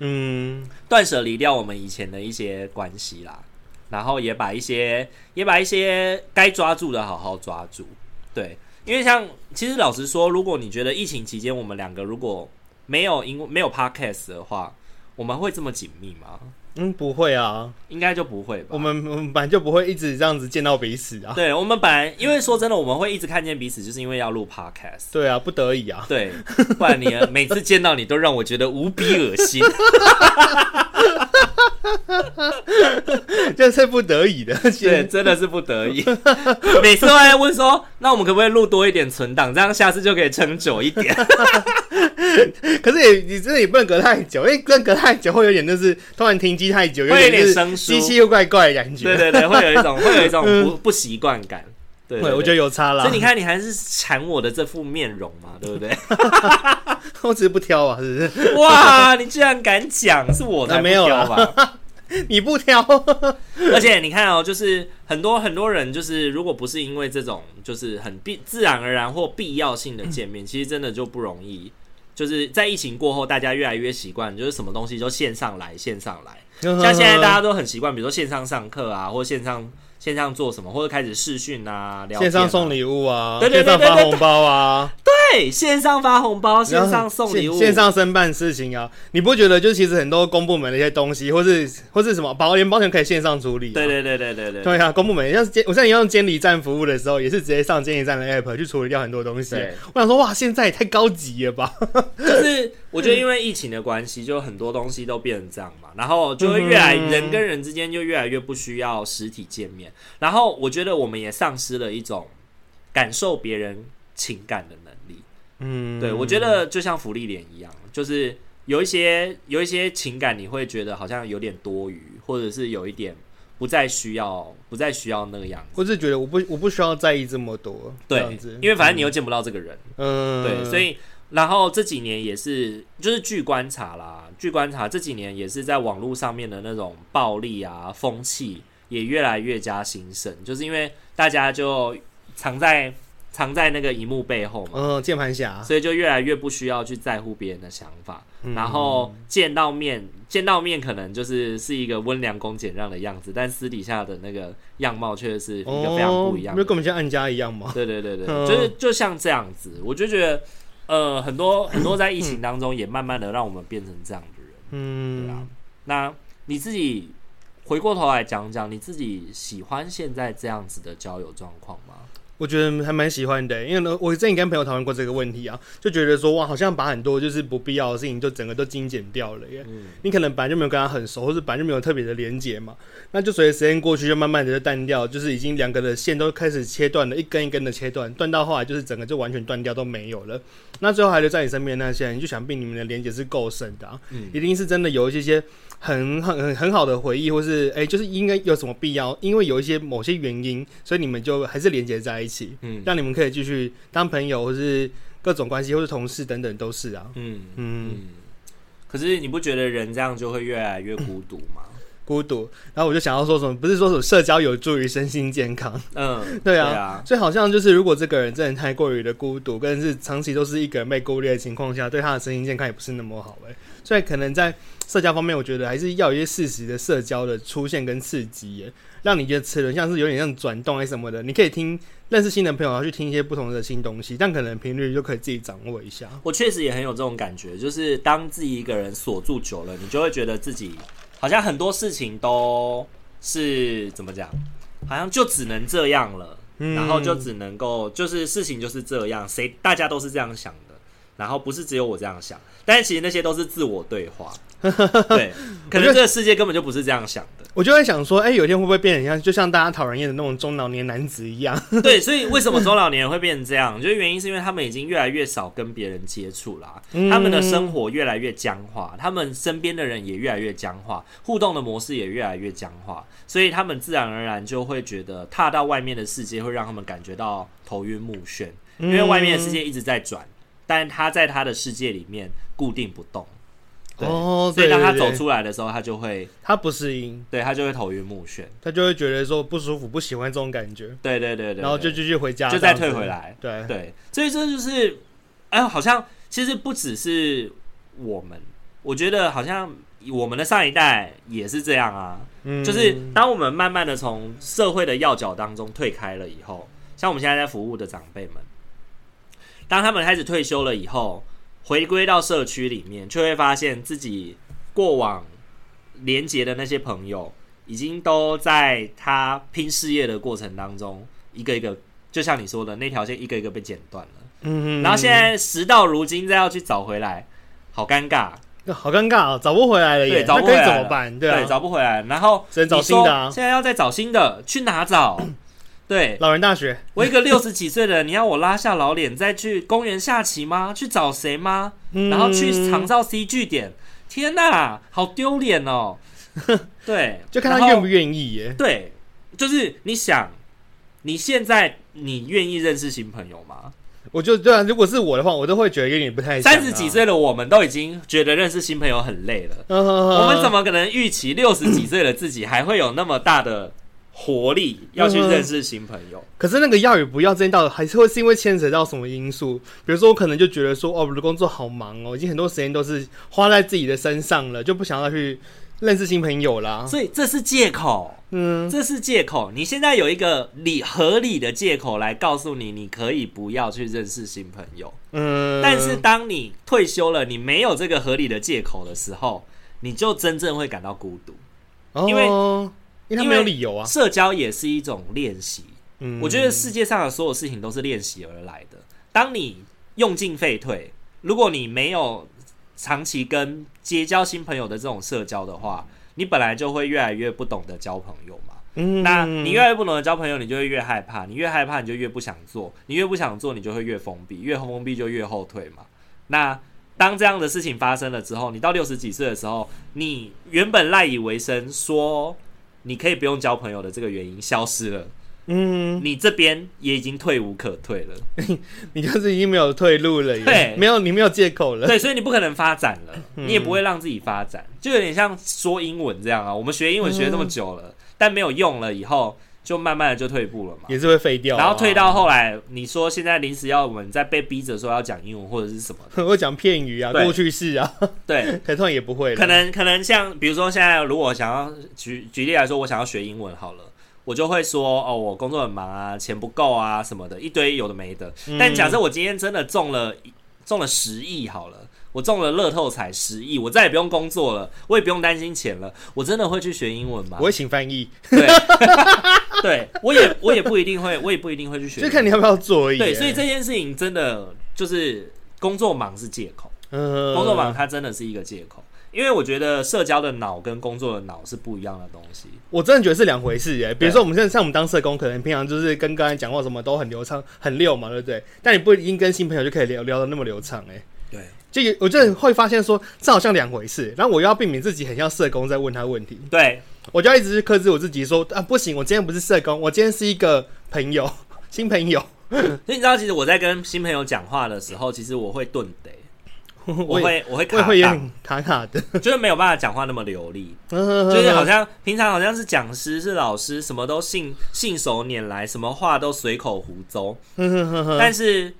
嗯，断舍离掉我们以前的一些关系啦，然后也把一些也把一些该抓住的好好抓住。对，因为像其实老实说，如果你觉得疫情期间我们两个如果没有因为没有 podcast 的话，我们会这么紧密吗？
嗯，不会啊，
应该就不会吧。
我们我们本来就不会一直这样子见到彼此啊。
对，我们本来因为说真的，我们会一直看见彼此，就是因为要录 podcast。
对啊，不得已啊。
对，不然你每次见到你都让我觉得无比恶心。
这是不得已的，
对，真的是不得已。每次都在问说，那我们可不可以录多一点存档，这样下次就可以撑久一点。
可是也你真的也不能隔太久，因为跟隔太久会有点就是突然停机太久，
有点生疏，
机器又怪怪的感觉。
对对对，会有一种会有一种不不习惯感。对，对，对，
我觉得有差啦。
所以你看，你还是馋我的这副面容嘛，对不对？
我只是不挑啊，是不是？
哇，你居然敢讲，是我才没有吧？
你不挑，
而且你看哦，就是很多很多人，就是如果不是因为这种，就是很必自然而然或必要性的见面，其实真的就不容易。就是在疫情过后，大家越来越习惯，就是什么东西就线上来，线上来。像现在大家都很习惯，比如说线上上课啊，或线上。线上做什么，或者开始视讯啊，聊啊，
线上送礼物啊，
对对对对，
线上发红包啊，
对，线上发红包，线上送礼物，
线上申办事情啊，你不觉得就其实很多公部门的一些东西，或是或是什么保连保险可以线上处理，啊？
对对对对对对，
对啊，公部门像是监，我现在用监理站服务的时候，也是直接上监理站的 app 去处理掉很多东西。我想说，哇，现在也太高级了吧？
就是我觉得因为疫情的关系，就很多东西都变成这样嘛，然后就会越来人跟人之间就越来越不需要实体见面，然后我。觉得我们也丧失了一种感受别人情感的能力。嗯，对，我觉得就像福利脸一样，就是有一些有一些情感，你会觉得好像有点多余，或者是有一点不再需要，不再需要那个样子。
或是觉得我不我不需要在意这么多，
对，因为反正你又见不到这个人。嗯，对，所以然后这几年也是，就是据观察啦，据观察这几年也是在网络上面的那种暴力啊风气。也越来越加兴盛，就是因为大家就藏在藏在那个荧幕背后嘛，
嗯，键盘侠，
所以就越来越不需要去在乎别人的想法，嗯、然后见到面见到面可能就是是一个温良恭俭让的样子，但私底下的那个样貌却是一个非常不一样的，
就跟我们像暗家一样嘛。
对对对对，嗯、就是就像这样子，我就觉得呃，很多很多在疫情当中也慢慢的让我们变成这样的人，嗯，对啊，那你自己。回过头来讲讲，你自己喜欢现在这样子的交友状况吗？
我觉得还蛮喜欢的，因为呢，我之前跟朋友讨论过这个问题啊，就觉得说哇，好像把很多就是不必要的事情就整个都精简掉了耶。嗯，你可能本来就没有跟他很熟，或是本来就没有特别的连接嘛，那就随着时间过去，就慢慢的就淡掉，就是已经两个的线都开始切断了，一根一根的切断，断到后来就是整个就完全断掉都没有了。那最后还留在你身边那些人，你就想必你们的连接是够深的啊，嗯，一定是真的有一些些。很很很很好的回忆，或是哎、欸，就是应该有什么必要？因为有一些某些原因，所以你们就还是连接在一起，嗯，让你们可以继续当朋友，或是各种关系，或是同事等等，都是啊，嗯嗯。
可是你不觉得人这样就会越来越孤独吗？
孤独。然后我就想要说什么，不是说什么社交有助于身心健康，嗯，对啊，对啊，所以好像就是如果这个人真的太过于的孤独，跟是长期都是一个人被孤立的情况下，对他的身心健康也不是那么好哎，所以可能在。社交方面，我觉得还是要一些适时的社交的出现跟刺激耶，让你觉得齿轮像是有点像转动还什么的。你可以听认识新的朋友，然后去听一些不同的新东西，但可能频率就可以自己掌握一下。
我确实也很有这种感觉，就是当自己一个人锁住久了，你就会觉得自己好像很多事情都是怎么讲，好像就只能这样了，嗯、然后就只能够就是事情就是这样，谁大家都是这样想的，然后不是只有我这样想，但是其实那些都是自我对话。对，可能这个世界根本就不是这样想的。
我就在想说，哎、欸，有一天会不会变成像，就像大家讨人厌的那种中老年男子一样？
对，所以为什么中老年人会变成这样？就是原因是因为他们已经越来越少跟别人接触啦，他们的生活越来越僵化，他们身边的人也越来越僵化，互动的模式也越来越僵化，所以他们自然而然就会觉得踏到外面的世界会让他们感觉到头晕目眩，因为外面的世界一直在转，但他在他的世界里面固定不动。哦，所以当他走出来的时候，他就会
他不适应，
对他就会头晕目眩，
他就会觉得说不舒服，不喜欢这种感觉。
对对对对，
然后就继续回家，
就再退回来。
对
对，所以这就是，哎，好像其实不只是我们，我觉得好像我们的上一代也是这样啊。嗯，就是当我们慢慢的从社会的要角当中退开了以后。像我们现在在服务的长辈们，当他们开始退休了以后，回归到社区里面，就会发现自己过往连结的那些朋友，已经都在他拼事业的过程当中，一个一个，就像你说的那条线，一个一个被剪断了。嗯，然后现在时到如今，再要去找回来，好尴尬，
好尴尬啊，找不回来了耶，
对，找不回来
怎么办？对啊，
对，找不回来，然后
只能找新的啊。
现在要再找新的，去哪找？对，
老人大学。
我一个六十几岁的人，你要我拉下老脸再去公园下棋吗？去找谁吗？然后去长照 C 据点？天哪，好丢脸哦！对，
就看他愿不愿意耶。
对，就是你想，你现在你愿意认识新朋友吗？
我就对啊，如果是我的话，我都会觉得有点不太。
三十几岁的我们都已经觉得认识新朋友很累了，我们怎么可能预期六十几岁的自己还会有那么大的？活力要去认识新朋友，
可是那个要与不要，之间，到底还是会是因为牵扯到什么因素？比如说，我可能就觉得说，哦，我的工作好忙哦，已经很多时间都是花在自己的身上了，就不想要去认识新朋友啦。
所以这是借口，嗯，这是借口。你现在有一个理合理的借口来告诉你，你可以不要去认识新朋友，嗯。但是当你退休了，你没有这个合理的借口的时候，你就真正会感到孤独，哦，因为。
因为他没有理由啊，
社交也是一种练习。嗯，我觉得世界上的所有事情都是练习而来的。当你用进废退，如果你没有长期跟结交新朋友的这种社交的话，你本来就会越来越不懂得交朋友嘛。嗯，那你越来越不懂得交朋友，你就会越害怕，你越害怕，你就越不想做，你越不想做，你就会越封闭，越封闭就越后退嘛。那当这样的事情发生了之后，你到六十几岁的时候，你原本赖以为生说。你可以不用交朋友的这个原因消失了，嗯，你这边也已经退无可退了，
你就是已经没有退路了，对，没有你没有借口了，
对，所以你不可能发展了，嗯、你也不会让自己发展，就有点像说英文这样啊，我们学英文学这么久了，嗯、但没有用了以后。就慢慢的就退步了嘛，
也是会废掉。
然后退到后来，你说现在临时要我们再被逼着说要讲英文或者是什么，
会讲片语啊，过去式啊，
对，
可能也不会。
可能可能像比如说现在如果想要举举例来说，我想要学英文好了，我就会说哦，我工作很忙啊，钱不够啊什么的，一堆有的没的。但假设我今天真的中了中了十亿好了。我中了乐透彩十亿，我再也不用工作了，我也不用担心钱了。我真的会去学英文吗？
我会请翻译。
对，对我也我也不一定会，我也不一定会去学。
就看你要不要做而已。
对，所以这件事情真的就是工作忙是借口。嗯，工作忙它真的是一个借口，因为我觉得社交的脑跟工作的脑是不一样的东西。
我真的觉得是两回事耶。比如说我们现在像我们当社工，可能平常就是跟刚才讲话什么都很流畅、很溜嘛，对不对？但你不一定跟新朋友就可以聊聊的那么流畅哎。
对。
就有，我就会发现说，这好像两回事。然后我又要避免自己很像社工在问他问题。
对，
我就要一直去克制我自己说，啊，不行，我今天不是社工，我今天是一个朋友，新朋友。
所以你知道，其实我在跟新朋友讲话的时候，其实我会顿得，我会我会卡
卡的，
就是没有办法讲话那么流利，就是好像平常好像是讲师是老师，什么都信信手拈来，什么话都随口胡诌，但是。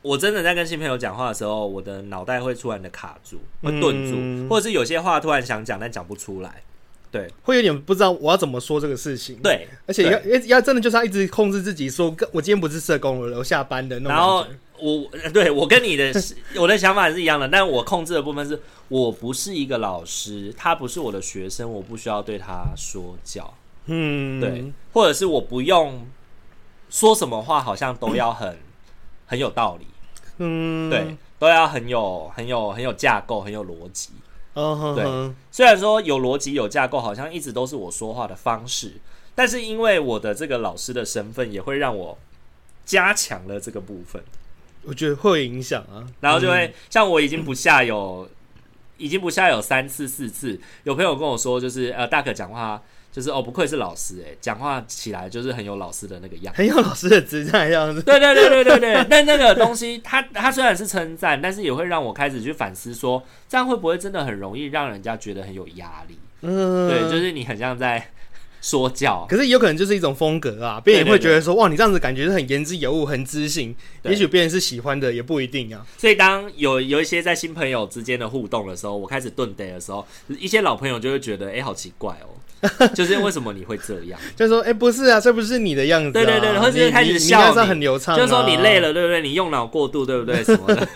我真的在跟新朋友讲话的时候，我的脑袋会突然的卡住，会顿住，嗯、或者是有些话突然想讲，但讲不出来，对，
会有点不知道我要怎么说这个事情，
对，
而且要要要真的就是要一直控制自己说，说我今天不是社工了，我下班的。
然后我对我跟你的 我的想法是一样的，但我控制的部分是我不是一个老师，他不是我的学生，我不需要对他说教，嗯，对，或者是我不用说什么话，好像都要很。嗯很有道理，嗯，对，都要很有、很有、很有架构，很有逻辑。嗯，对。虽然说有逻辑、有架构，好像一直都是我说话的方式，但是因为我的这个老师的身份，也会让我加强了这个部分。
我觉得会影响啊，
然后就会、嗯、像我已经不下有，已经不下有三次、四次，有朋友跟我说，就是呃，大可讲话。就是哦，不愧是老师哎，讲话起来就是很有老师的那个样子，
很有老师的姿态样子。
对对对对对对。但那个东西，它它虽然是称赞，但是也会让我开始去反思说，说这样会不会真的很容易让人家觉得很有压力？嗯，对，就是你很像在说教。
可是有可能就是一种风格啊，别人也会觉得说，哇，你这样子感觉是很言之有物，很知性。也许别人是喜欢的，也不一定啊。
所以当有有一些在新朋友之间的互动的时候，我开始顿呆的时候，一些老朋友就会觉得，哎、欸，好奇怪哦。就是为什么你会这样？
就是说，哎、欸，不是啊，这不是你的样子、啊。
对对对，或者开始笑你，
你很流畅、啊。
就是说你累了，对不对？你用脑过度，对不对？什么的，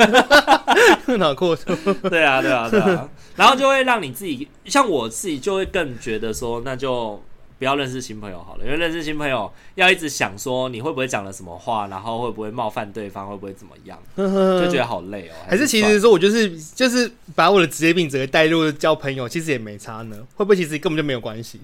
用 脑过度。
对啊，对啊，对啊。然后就会让你自己，像我自己，就会更觉得说，那就不要认识新朋友好了，因为认识新朋友要一直想说你会不会讲了什么话，然后会不会冒犯对方，会不会怎么样，就觉得好累哦。
还是其实说我就是就是把我的职业病直接带入交朋友，其实也没差呢。会不会其实根本就没有关系？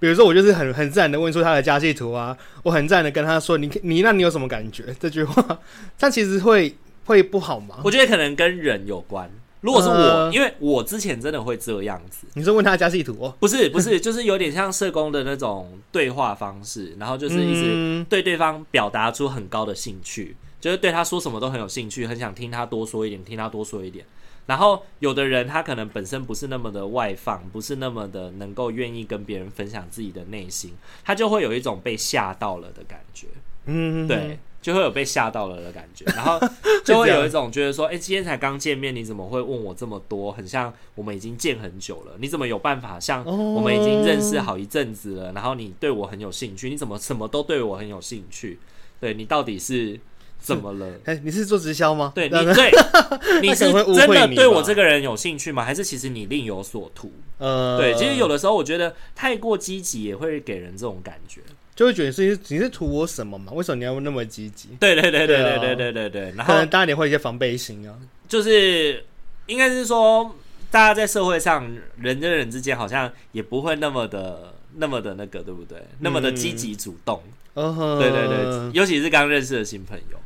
比如说我就是很很自然的问出他的家系图啊，我很自然的跟他说，你你那你有什么感觉？这句话，但其实会会不好吗？
我觉得可能跟人有关。如果是我，呃、因为我之前真的会这样子。
你是问他家系图？哦？
不是，不是，就是有点像社工的那种对话方式，然后就是一直对对方表达出很高的兴趣，就是对他说什么都很有兴趣，很想听他多说一点，听他多说一点。然后有的人他可能本身不是那么的外放，不是那么的能够愿意跟别人分享自己的内心，他就会有一种被吓到了的感觉。嗯，对。就会有被吓到了的感觉，然后就会有一种觉得说，哎、欸，今天才刚见面，你怎么会问我这么多？很像我们已经见很久了，你怎么有办法像我们已经认识好一阵子了？然后你对我很有兴趣，你怎么什么都对我很有兴趣？对，你到底是怎么了？
哎、欸，你是做直销吗？
对，你对，你是真的对我这个人有兴趣吗？还是其实你另有所图？呃，对，其实有的时候我觉得太过积极也会给人这种感觉。
就会觉得是你是图我什么嘛？为什么你要那么积极？
对对对对对对对对对。然后
可能大家也会有一些防备心啊。
就是应该是说，大家在社会上人跟人之间好像也不会那么的那么的那个，对不对？那么的积极主动。嗯，对对对，尤其是刚认识的新朋友，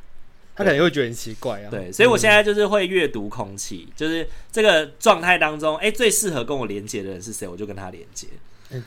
他可能会觉得很奇怪啊。
对，所以我现在就是会阅读空气，就是这个状态当中，哎，最适合跟我连接的人是谁，我就跟他连接。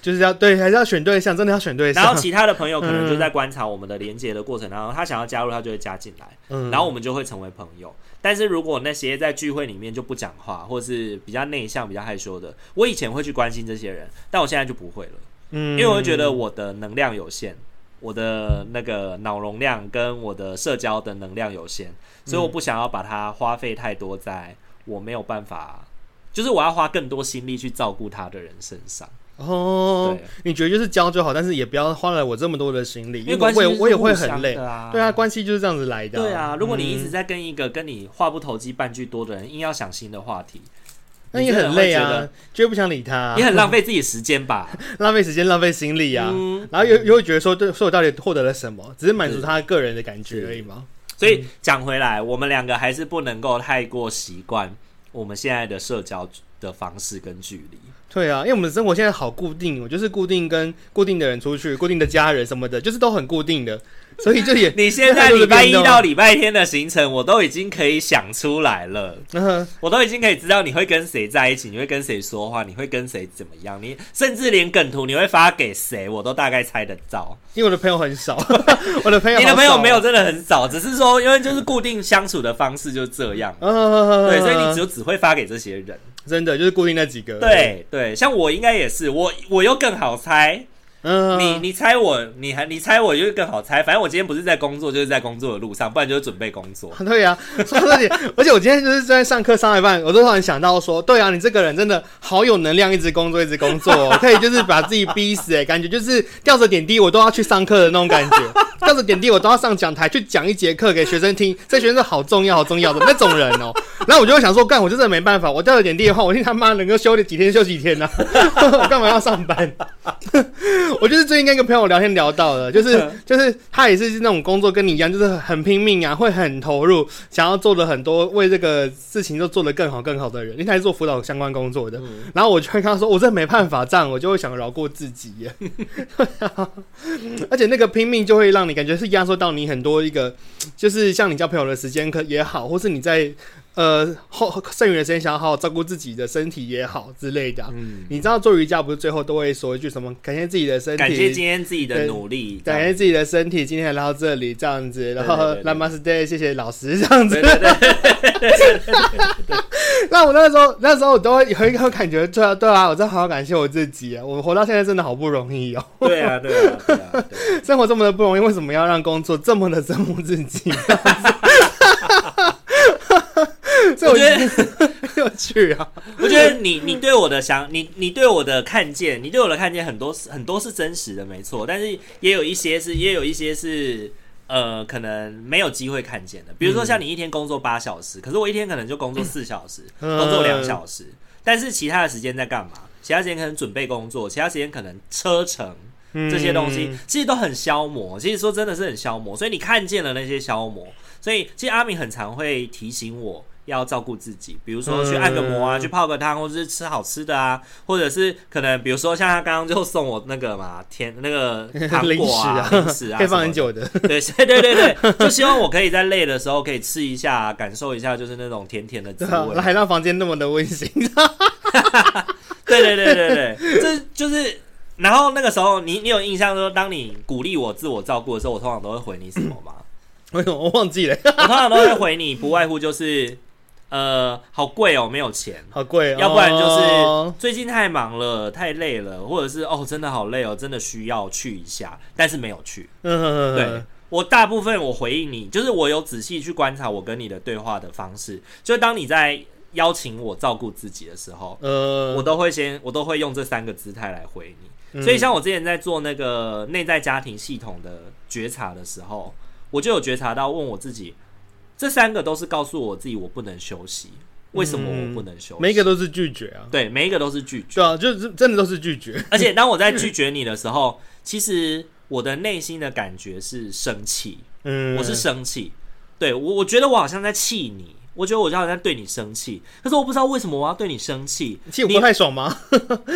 就是要对，还是要选对象，真的要选对象。
然后其他的朋友可能就在观察我们的连接的过程当中，他想要加入，他就会加进来，嗯，然后我们就会成为朋友。但是如果那些在聚会里面就不讲话，或是比较内向、比较害羞的，我以前会去关心这些人，但我现在就不会了，嗯，因为我会觉得我的能量有限，我的那个脑容量跟我的社交的能量有限，所以我不想要把它花费太多在我没有办法，就是我要花更多心力去照顾他的人身上。
哦，你觉得就是交就好，但是也不要花了我这么多的心力，因为关系我也会很累啊。对啊，关系就是这样子来的。
对啊，如果你一直在跟一个跟你话不投机半句多的人，硬要想新的话题，
那也很累啊，绝对不想理他，
也很浪费自己时间吧？
浪费时间，浪费心力啊。然后又又会觉得说，对，说我到底获得了什么？只是满足他个人的感觉而已嘛。
所以讲回来，我们两个还是不能够太过习惯我们现在的社交的方式跟距离。
对啊，因为我们生活现在好固定，我就是固定跟固定的人出去，固定的家人什么的，就是都很固定的，所以就也
你现在礼拜一到礼拜天的行程，我都已经可以想出来了，我都已经可以知道你会跟谁在一起，你会跟谁说话，你会跟谁怎么样，你甚至连梗图你会发给谁，我都大概猜得到。
因为我的朋友很少，我的朋友
你的朋友没有真的很少，只是说因为就是固定相处的方式就这样，对，所以你只只会发给这些人。
真的就是固定那几个，
对对，像我应该也是，我我又更好猜，嗯，你你猜我，你还你猜我就是更好猜，反正我今天不是在工作，就是在工作的路上，不然就是准备工作。
对呀、啊，说这点，而且我今天就是在上课上一半，我都突然想到说，对啊，你这个人真的好有能量，一直工作一直工作，哦，可以就是把自己逼死哎，感觉就是吊着点滴我都要去上课的那种感觉。吊着点滴，我都要上讲台去讲一节课给学生听。这学生是好重要、好重要的那种人哦。然后我就会想说，干，我就真的没办法。我吊着点滴的话，我听他妈能够休几天休几天呢、啊？我干嘛要上班？我就是最近跟一个朋友聊天聊到的，就是就是他也是那种工作跟你一样，就是很拼命啊，会很投入，想要做的很多，为这个事情都做得更好更好的人。因为他是做辅导相关工作的，然后我就会跟他说，我这没办法这样，我就会想饶过自己。而且那个拼命就会让。你感觉是压缩到你很多一个，就是像你交朋友的时间可也好，或是你在呃后剩余的时间想要好好照顾自己的身体也好之类的。嗯，你知道做瑜伽不是最后都会说一句什么？感谢自己的身体，
感谢今天自己的努力，
感谢自己的身体今天来到这里这样子，然后 Namaste，谢谢老师这样子。那我那时候那时候我都会有一个感觉，对啊对啊，我真的好好感谢我自己啊！我活到现在真的好不容易哦。
对啊对啊对啊，
生活这么的不容易，为什么要让工作这么的折磨自己？
我觉得
很有趣啊！
我觉得你你对我的想你你对我的看见，你对我的看见很多很多是真实的，没错。但是也有一些是也有一些是呃，可能没有机会看见的。比如说像你一天工作八小时，可是我一天可能就工作四小时，工作两小时。但是其他的时间在干嘛？其他时间可能准备工作，其他时间可能车程这些东西，其实都很消磨。其实说真的是很消磨。所以你看见了那些消磨，所以其实阿明很常会提醒我。要照顾自己，比如说去按个摩啊，嗯、去泡个汤，或者是吃好吃的啊，或者是可能比如说像他刚刚就送我那个嘛，甜那个 糖果啊，零食啊，
可以放很久的。
对对对对对，就希望我可以在累的时候可以吃一下，感受一下，就是那种甜甜的滋味，
啊，还让房间那么的温馨。
对对对对对，这就是。然后那个时候，你你有印象说，当你鼓励我自我照顾的时候，我通常都会回你什么吗？
为什么我忘记了？
我通常都会回你，不外乎就是。呃，好贵哦，没有钱，
好贵，
要不然就是最近太忙了，太累了，或者是哦，真的好累哦，真的需要去一下，但是没有去。对，我大部分我回应你，就是我有仔细去观察我跟你的对话的方式，就当你在邀请我照顾自己的时候，呃，我都会先，我都会用这三个姿态来回你。所以像我之前在做那个内在家庭系统的觉察的时候，我就有觉察到问我自己。这三个都是告诉我自己我不能休息，为什么我不能休息？
每一个都是拒绝啊，
对，每一个都是拒绝，
对啊，就是真的都是拒绝。
而且当我在拒绝你的时候，其实我的内心的感觉是生气，嗯，我是生气，对，我我觉得我好像在气你。我觉得我就好像在对你生气，可是我不知道为什么我要对你生气。
气我不太爽吗？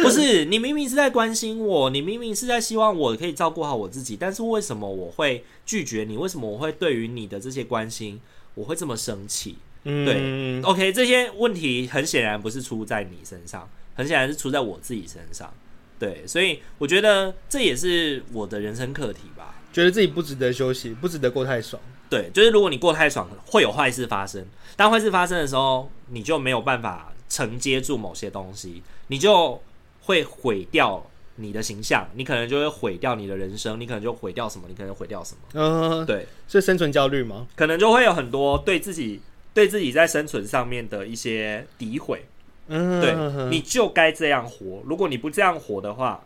不是，你明明是在关心我，你明明是在希望我可以照顾好我自己，但是为什么我会拒绝你？为什么我会对于你的这些关心，我会这么生气？嗯，对，OK，这些问题很显然不是出在你身上，很显然是出在我自己身上。对，所以我觉得这也是我的人生课题吧。
觉得自己不值得休息，不值得过太爽。
对，就是如果你过太爽，会有坏事发生。当坏事发生的时候，你就没有办法承接住某些东西，你就会毁掉你的形象，你可能就会毁掉你的人生，你可能就毁掉什么？你可能毁掉什么？嗯，对，
是生存焦虑吗？
可能就会有很多对自己、对自己在生存上面的一些诋毁。嗯，对，你就该这样活。如果你不这样活的话，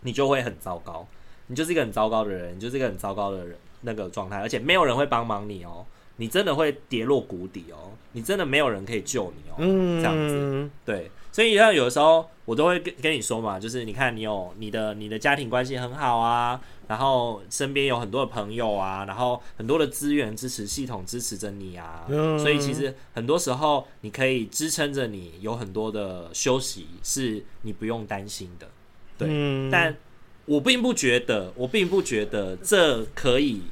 你就会很糟糕。你就是一个很糟糕的人，你就是一个很糟糕的人。那个状态，而且没有人会帮忙你哦，你真的会跌落谷底哦，你真的没有人可以救你哦，嗯，这样子，对，所以像有的时候我都会跟跟你说嘛，就是你看你有你的你的家庭关系很好啊，然后身边有很多的朋友啊，然后很多的资源支持系统支持着你啊，嗯，所以其实很多时候你可以支撑着你有很多的休息，是你不用担心的，对，嗯，但。我并不觉得，我并不觉得这可以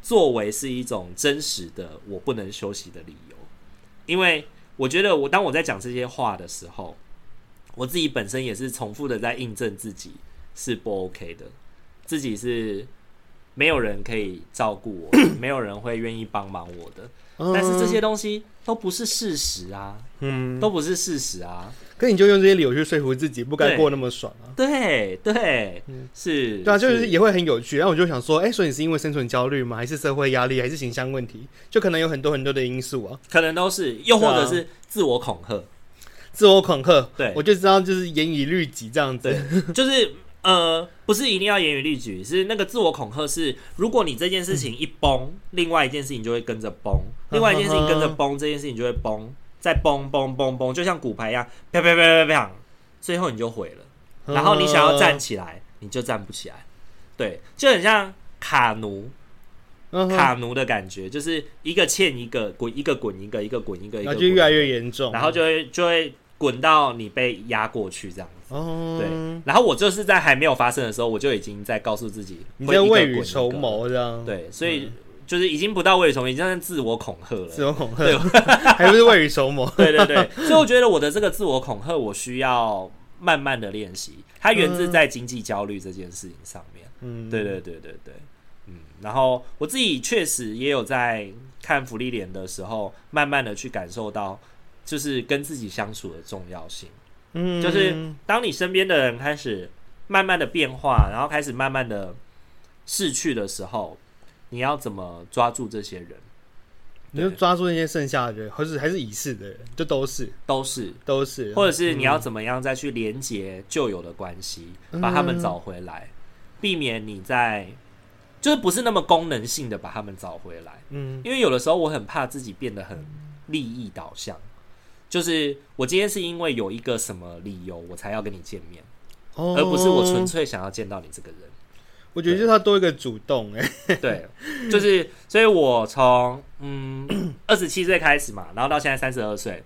作为是一种真实的我不能休息的理由，因为我觉得我当我在讲这些话的时候，我自己本身也是重复的在印证自己是不 OK 的，自己是没有人可以照顾我，没有人会愿意帮忙我的，但是这些东西都不是事实啊，嗯，都不是事实啊。
可你就用这些理由去说服自己，不该过那么爽啊！
对对，嗯、是，
对啊，就是也会很有趣。然后我就想说，哎、欸，所以你是因为生存焦虑吗？还是社会压力？还是形象问题？就可能有很多很多的因素啊，
可能都是，又或者是自我恐吓，
自我恐吓。
对，
我就知道，就是严以律己这样子，
就是呃，不是一定要严以律己，是那个自我恐吓是，如果你这件事情一崩，嗯、另外一件事情就会跟着崩，另外一件事情跟着崩，这件事情就会崩。在嘣嘣嘣嘣，就像骨牌一样，啪啪啪啪啪，最后你就毁了。然后你想要站起来，你就站不起来。对，就很像卡奴，卡奴的感觉，就是一个欠一个，滚一个滚一个，一个滚一个，
然后就越来越严重，
然后就会就会滚到你被压过去这样子。对，然后我就是在还没有发生的时候，我就已经在告诉自己，
你在未雨绸缪这样。
对，所以就是已经不到未雨绸缪，已经是自我恐吓了。
自我恐吓，对 还不是未雨绸缪。
对对对，所以我觉得我的这个自我恐吓，我需要慢慢的练习。它源自在经济焦虑这件事情上面。嗯，对对对对对，嗯。然后我自己确实也有在看芙莉莲的时候，慢慢的去感受到，就是跟自己相处的重要性。嗯，就是当你身边的人开始慢慢的变化，然后开始慢慢的逝去的时候，你要怎么抓住这些人？
你就抓住那些剩下的人，或是还是已逝的人，就都是，
都是，
都是，
或者是你要怎么样再去连接旧有的关系，嗯、把他们找回来，避免你在就是不是那么功能性的把他们找回来。嗯，因为有的时候我很怕自己变得很利益导向。就是我今天是因为有一个什么理由我才要跟你见面，哦、而不是我纯粹想要见到你这个人。
我觉得就是他多一个主动哎，
对，就是所以我从嗯 二十七岁开始嘛，然后到现在三十二岁，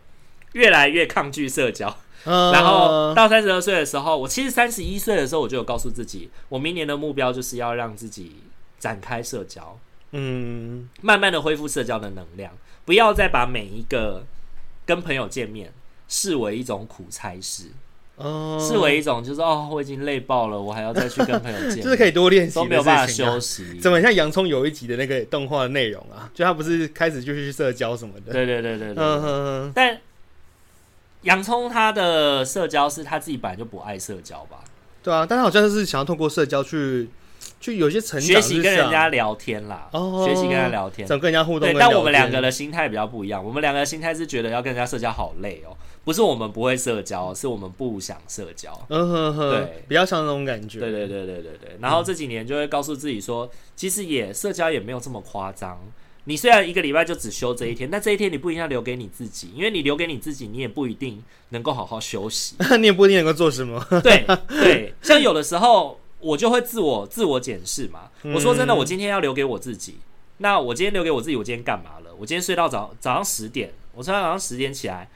越来越抗拒社交，哦、然后到三十二岁的时候，我其实三十一岁的时候我就有告诉自己，我明年的目标就是要让自己展开社交，嗯，慢慢的恢复社交的能量，不要再把每一个。跟朋友见面视为一种苦差事，哦，视为一种就是哦，我已经累爆了，我还要再去跟朋友见，
就是可以多练习，
都没有办法休息。
怎么像洋葱有一集的那个动画的内容啊？就他不是开始就去社交什么的？
对对对对对。嗯哼哼。但洋葱他的社交是他自己本来就不爱社交吧？
对啊，但他好像是想要通过社交去。去有些成长，
学习跟人家聊天啦，哦，学习跟人家聊天，
怎么跟人家互动？
对，但我们两个的心态比较不一样。我们两个的心态是觉得要跟人家社交好累哦，不是我们不会社交，是我们不想社交。嗯哼哼，对，
比较像那种感觉。
对对对对对对。然后这几年就会告诉自己说，其实也社交也没有这么夸张。你虽然一个礼拜就只休这一天，但这一天你不一定要留给你自己，因为你留给你自己，你也不一定能够好好休息，
你也不一定能够做什么。
对对，像有的时候。我就会自我自我检视嘛。我说真的，我今天要留给我自己。那我今天留给我自己，我今天干嘛了？我今天睡到早早上十点，我睡到早上十点起来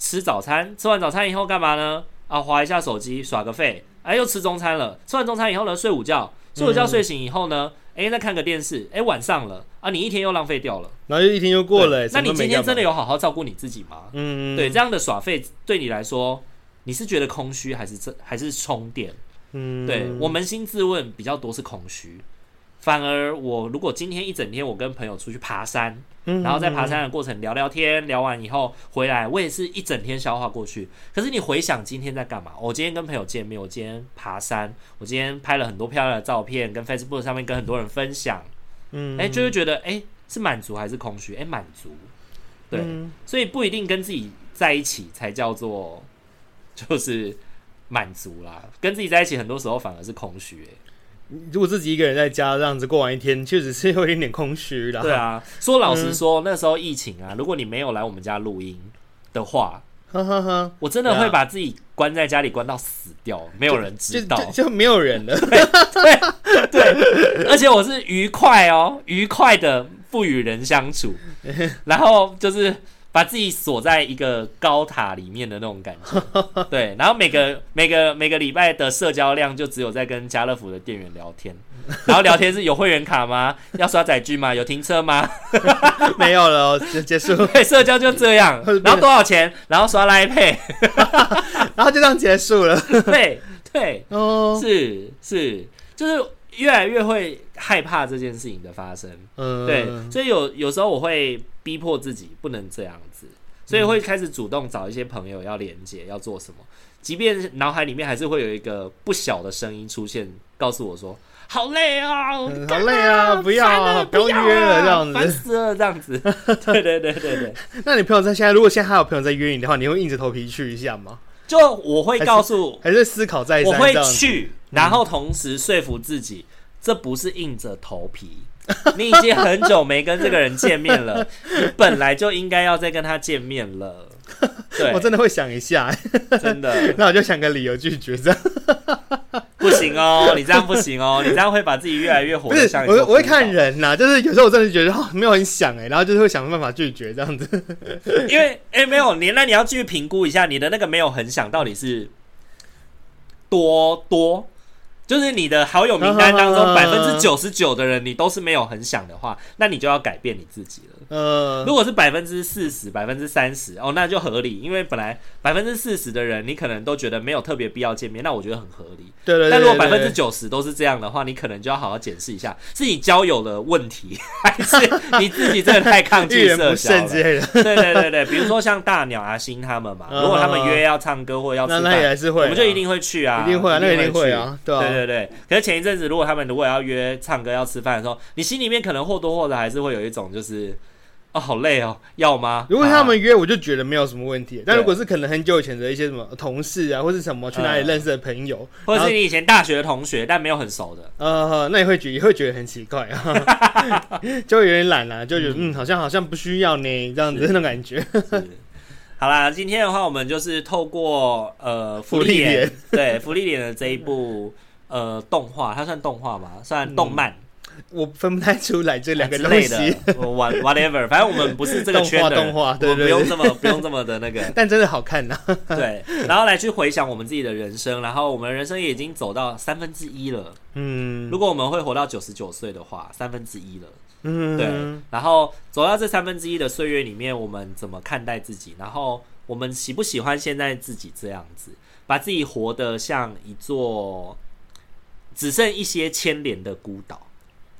吃早餐，吃完早餐以后干嘛呢？啊，划一下手机，耍个废。哎，又吃中餐了。吃完中餐以后呢，睡午觉。睡午觉睡醒以后呢，哎，再看个电视。哎，晚上了啊，你一天又浪费掉了。
然后又一天又过了。
那你今天真的有好好照顾你自己吗？嗯，对，这样的耍废对你来说，你是觉得空虚还是这还是充电？嗯，对，我扪心自问，比较多是空虚。反而我如果今天一整天我跟朋友出去爬山，嗯、然后在爬山的过程聊聊天，聊完以后回来，我也是一整天消化过去。可是你回想今天在干嘛？我今天跟朋友见面，我今天爬山，我今天拍了很多漂亮的照片，跟 Facebook 上面跟很多人分享。嗯，哎，就会觉得哎，是满足还是空虚？哎，满足。对，嗯、所以不一定跟自己在一起才叫做就是。满足啦，跟自己在一起，很多时候反而是空虚。哎，
如果自己一个人在家这样子过完一天，确实是有一点点空虚啦。
对啊，说老实说，嗯、那时候疫情啊，如果你没有来我们家录音的话，呵呵呵，我真的会把自己关在家里关到死掉，没有人知道，
就，没有人了。
对对，对，而且我是愉快哦，愉快的不与人相处，然后就是。把自己锁在一个高塔里面的那种感觉，对。然后每个每个每个礼拜的社交量就只有在跟家乐福的店员聊天，然后聊天是有会员卡吗？要刷载具吗？有停车吗？
没有了，就结束。
对，社交就这样。然后多少钱？然后刷 Line Pay，
然后就这样结束了。
对对哦，是是，就是越来越会害怕这件事情的发生。嗯，对。所以有有时候我会。逼迫自己不能这样子，所以会开始主动找一些朋友要连接，要做什么。即便脑海里面还是会有一个不小的声音出现，告诉我说：“好累啊，
嗯、好累啊，不要啊，不要约了，这样子，
烦死了，这样子。”对对对对对。
那你朋友在现在，如果现在还有朋友在约你的话，你会硬着头皮去一下吗？
就我会告诉，
还是思考再三，
我会去，然后同时说服自己，嗯、这不是硬着头皮。你已经很久没跟这个人见面了，你本来就应该要再跟他见面了。对，
我真的会想一下，
真的。
那我就想个理由拒绝，这样
不行哦，你这样不行哦，你这样会把自己越来越活得像。
我我会看人呐，就是有时候我真的觉得哦，没有很想哎，然后就是会想办法拒绝这样子。
因为哎，没有你，那你要继续评估一下你的那个没有很想到底是多多。就是你的好友名单当中 百分之九十九的人，你都是没有很想的话，那你就要改变你自己了。呃，如果是百分之四十、百分之三十，哦，那就合理，因为本来百分之四十的人，你可能都觉得没有特别必要见面，那我觉得很合理。
对对对，对。
但如果百分之九十都是这样的话，你可能就要好好检视一下，是你交友的问题，还是 你自己真的太抗拒社交了？对对对对，比如说像大鸟阿星他们嘛，如果他们约要唱歌或要吃饭，
那也还是会，
我们就一定会去啊，
一定会啊，那一定会啊，对
对对对。可是前一阵子，如果他们如果要约唱歌要吃饭的时候，你心里面可能或多或少还是会有一种就是。哦，好累哦，要吗？
如果他们约，我就觉得没有什么问题。但如果是可能很久以前的一些什么同事啊，或是什么去哪里认识的朋友，
或者是你以前大学的同学，但没有很熟的，
呃，那也会觉也会觉得很奇怪啊，就有点懒了，就觉得嗯，好像好像不需要呢，这样子那种感觉。
好啦，今天的话，我们就是透过呃芙莉莲，对福利脸的这一部呃动画，它算动画吗？算动漫。
我分不太出来这两个 东西
，whatever，反正我们不是这个圈的，
动画，对对对，
不用这么不用这么的那个，
但真的好看呐。
对，然后来去回想我们自己的人生，然后我们人生也已经走到三分之一了。嗯，如果我们会活到九十九岁的话，三分之一了。嗯，对。然后走到这三分之一的岁月里面，我们怎么看待自己？然后我们喜不喜欢现在自己这样子，把自己活得像一座只剩一些牵连的孤岛？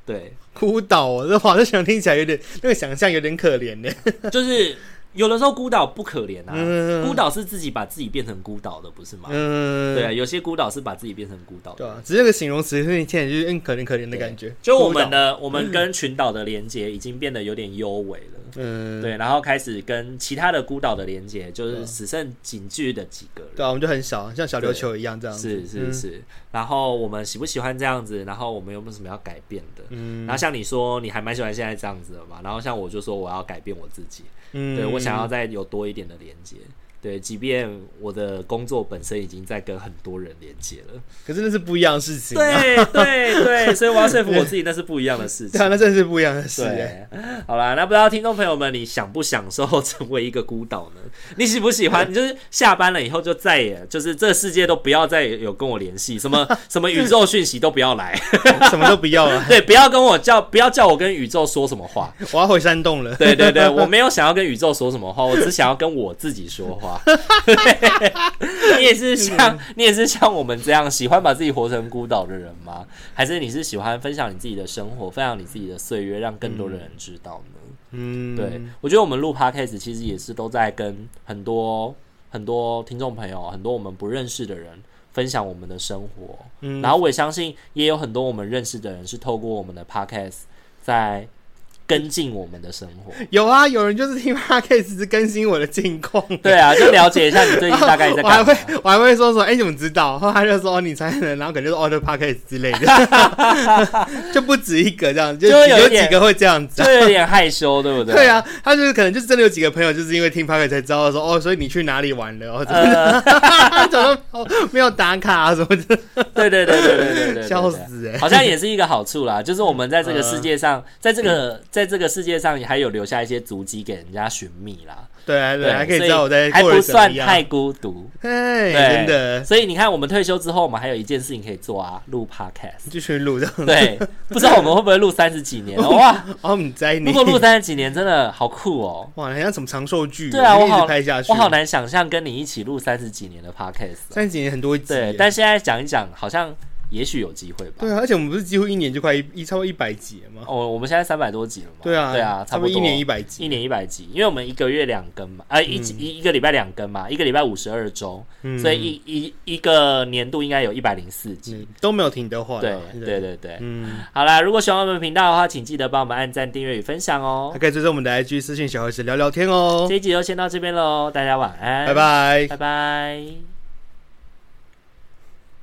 对，
孤岛，这话就想听起来有点那个想象有点可怜呢。
就是有的时候孤岛不可怜啊，嗯、孤岛是自己把自己变成孤岛的，不是吗？嗯，对啊，有些孤岛是把自己变成孤岛的，
对啊，只是个形容词，听起来就是嗯可怜可怜的感觉。
就我们的，我们跟群岛的连接已经变得有点幽微了。嗯，对，然后开始跟其他的孤岛的连接，就是只剩仅具的几个人。
对啊，我们就很小，像小琉球一样这样子。
是是是。嗯、然后我们喜不喜欢这样子？然后我们有没有什么要改变的？嗯。然后像你说，你还蛮喜欢现在这样子的嘛？然后像我就说，我要改变我自己。嗯。对，我想要再有多一点的连接。对，即便我的工作本身已经在跟很多人连接了，
可是那是不一样的事情。
对对对，所以我要说服我自己，那是不一样的事情。
对啊，那真的是不一样的事。
对，好啦，那不知道听众朋友们，你享不享受 成为一个孤岛呢？你喜不喜欢？你就是下班了以后就再也就是这世界都不要再有跟我联系，什么 什么宇宙讯息都不要来，
什么都不要了。
对，不要跟我叫，不要叫我跟宇宙说什么话。
我要回山洞了。
对对对，我没有想要跟宇宙说什么话，我只想要跟我自己说话。你也是像 你也是像我们这样喜欢把自己活成孤岛的人吗？还是你是喜欢分享你自己的生活，分享你自己的岁月，让更多的人知道呢？嗯，对，我觉得我们录 Podcast 其实也是都在跟很多很多听众朋友，很多我们不认识的人分享我们的生活。嗯，然后我也相信，也有很多我们认识的人是透过我们的 Podcast 在。跟进我们的生活，
有啊，有人就是听 Podcast 是更新我的近况，
对啊，就了解一下你最近大概在干嘛。
我还会我还会说说，哎、欸，你怎么知道？然后他就说哦你才能，然后可能就是 Auto Podcast 之类的，就不止一个这样，就有几个会这样子，
就有点害羞，对不对？
对啊，他就是可能就是真的有几个朋友，就是因为听 Podcast 才知道说哦，所以你去哪里玩了？哦，怎么怎么没有打卡啊什么的？
对对对对对对对，对，
笑死哎、欸！
好像也是一个好处啦，就是我们在这个世界上，在这个在。在这个世界上，还有留下一些足迹给人家寻觅啦。
对啊，对，还可以知道我在
还不算太孤独。
哎，真的。
所以你看，我们退休之后，我们还有一件事情可以做啊，录 Podcast，
继续录这样。
对，不知道我们会不会录三十几年？哇，
哦，你在你。
如果录三十几年，真的好酷哦！
哇，好像什么长寿剧？
对啊，我好拍下去，我好难想象跟你一起录三十几年的 Podcast。
三十几年很多集，
对，但现在讲一讲，好像。也许有机会吧。
对啊，而且我们不是几乎一年就快一一超过一百集了吗？
哦，我们现在三百多集了嘛。
对啊，
对啊，差不多
一年一百集，
一年一百集，因为我们一个月两更嘛，啊，一一一个礼拜两更嘛，一个礼拜五十二周，所以一一一个年度应该有一百零四集，
都没有停的话。
对对对对，嗯，好啦，如果喜欢我们频道的话，请记得帮我们按赞、订阅与分享哦。还
可以追踪我们的 IG 私信小盒子聊聊天哦。
这一集就先到这边喽，大家晚安，
拜拜，
拜拜。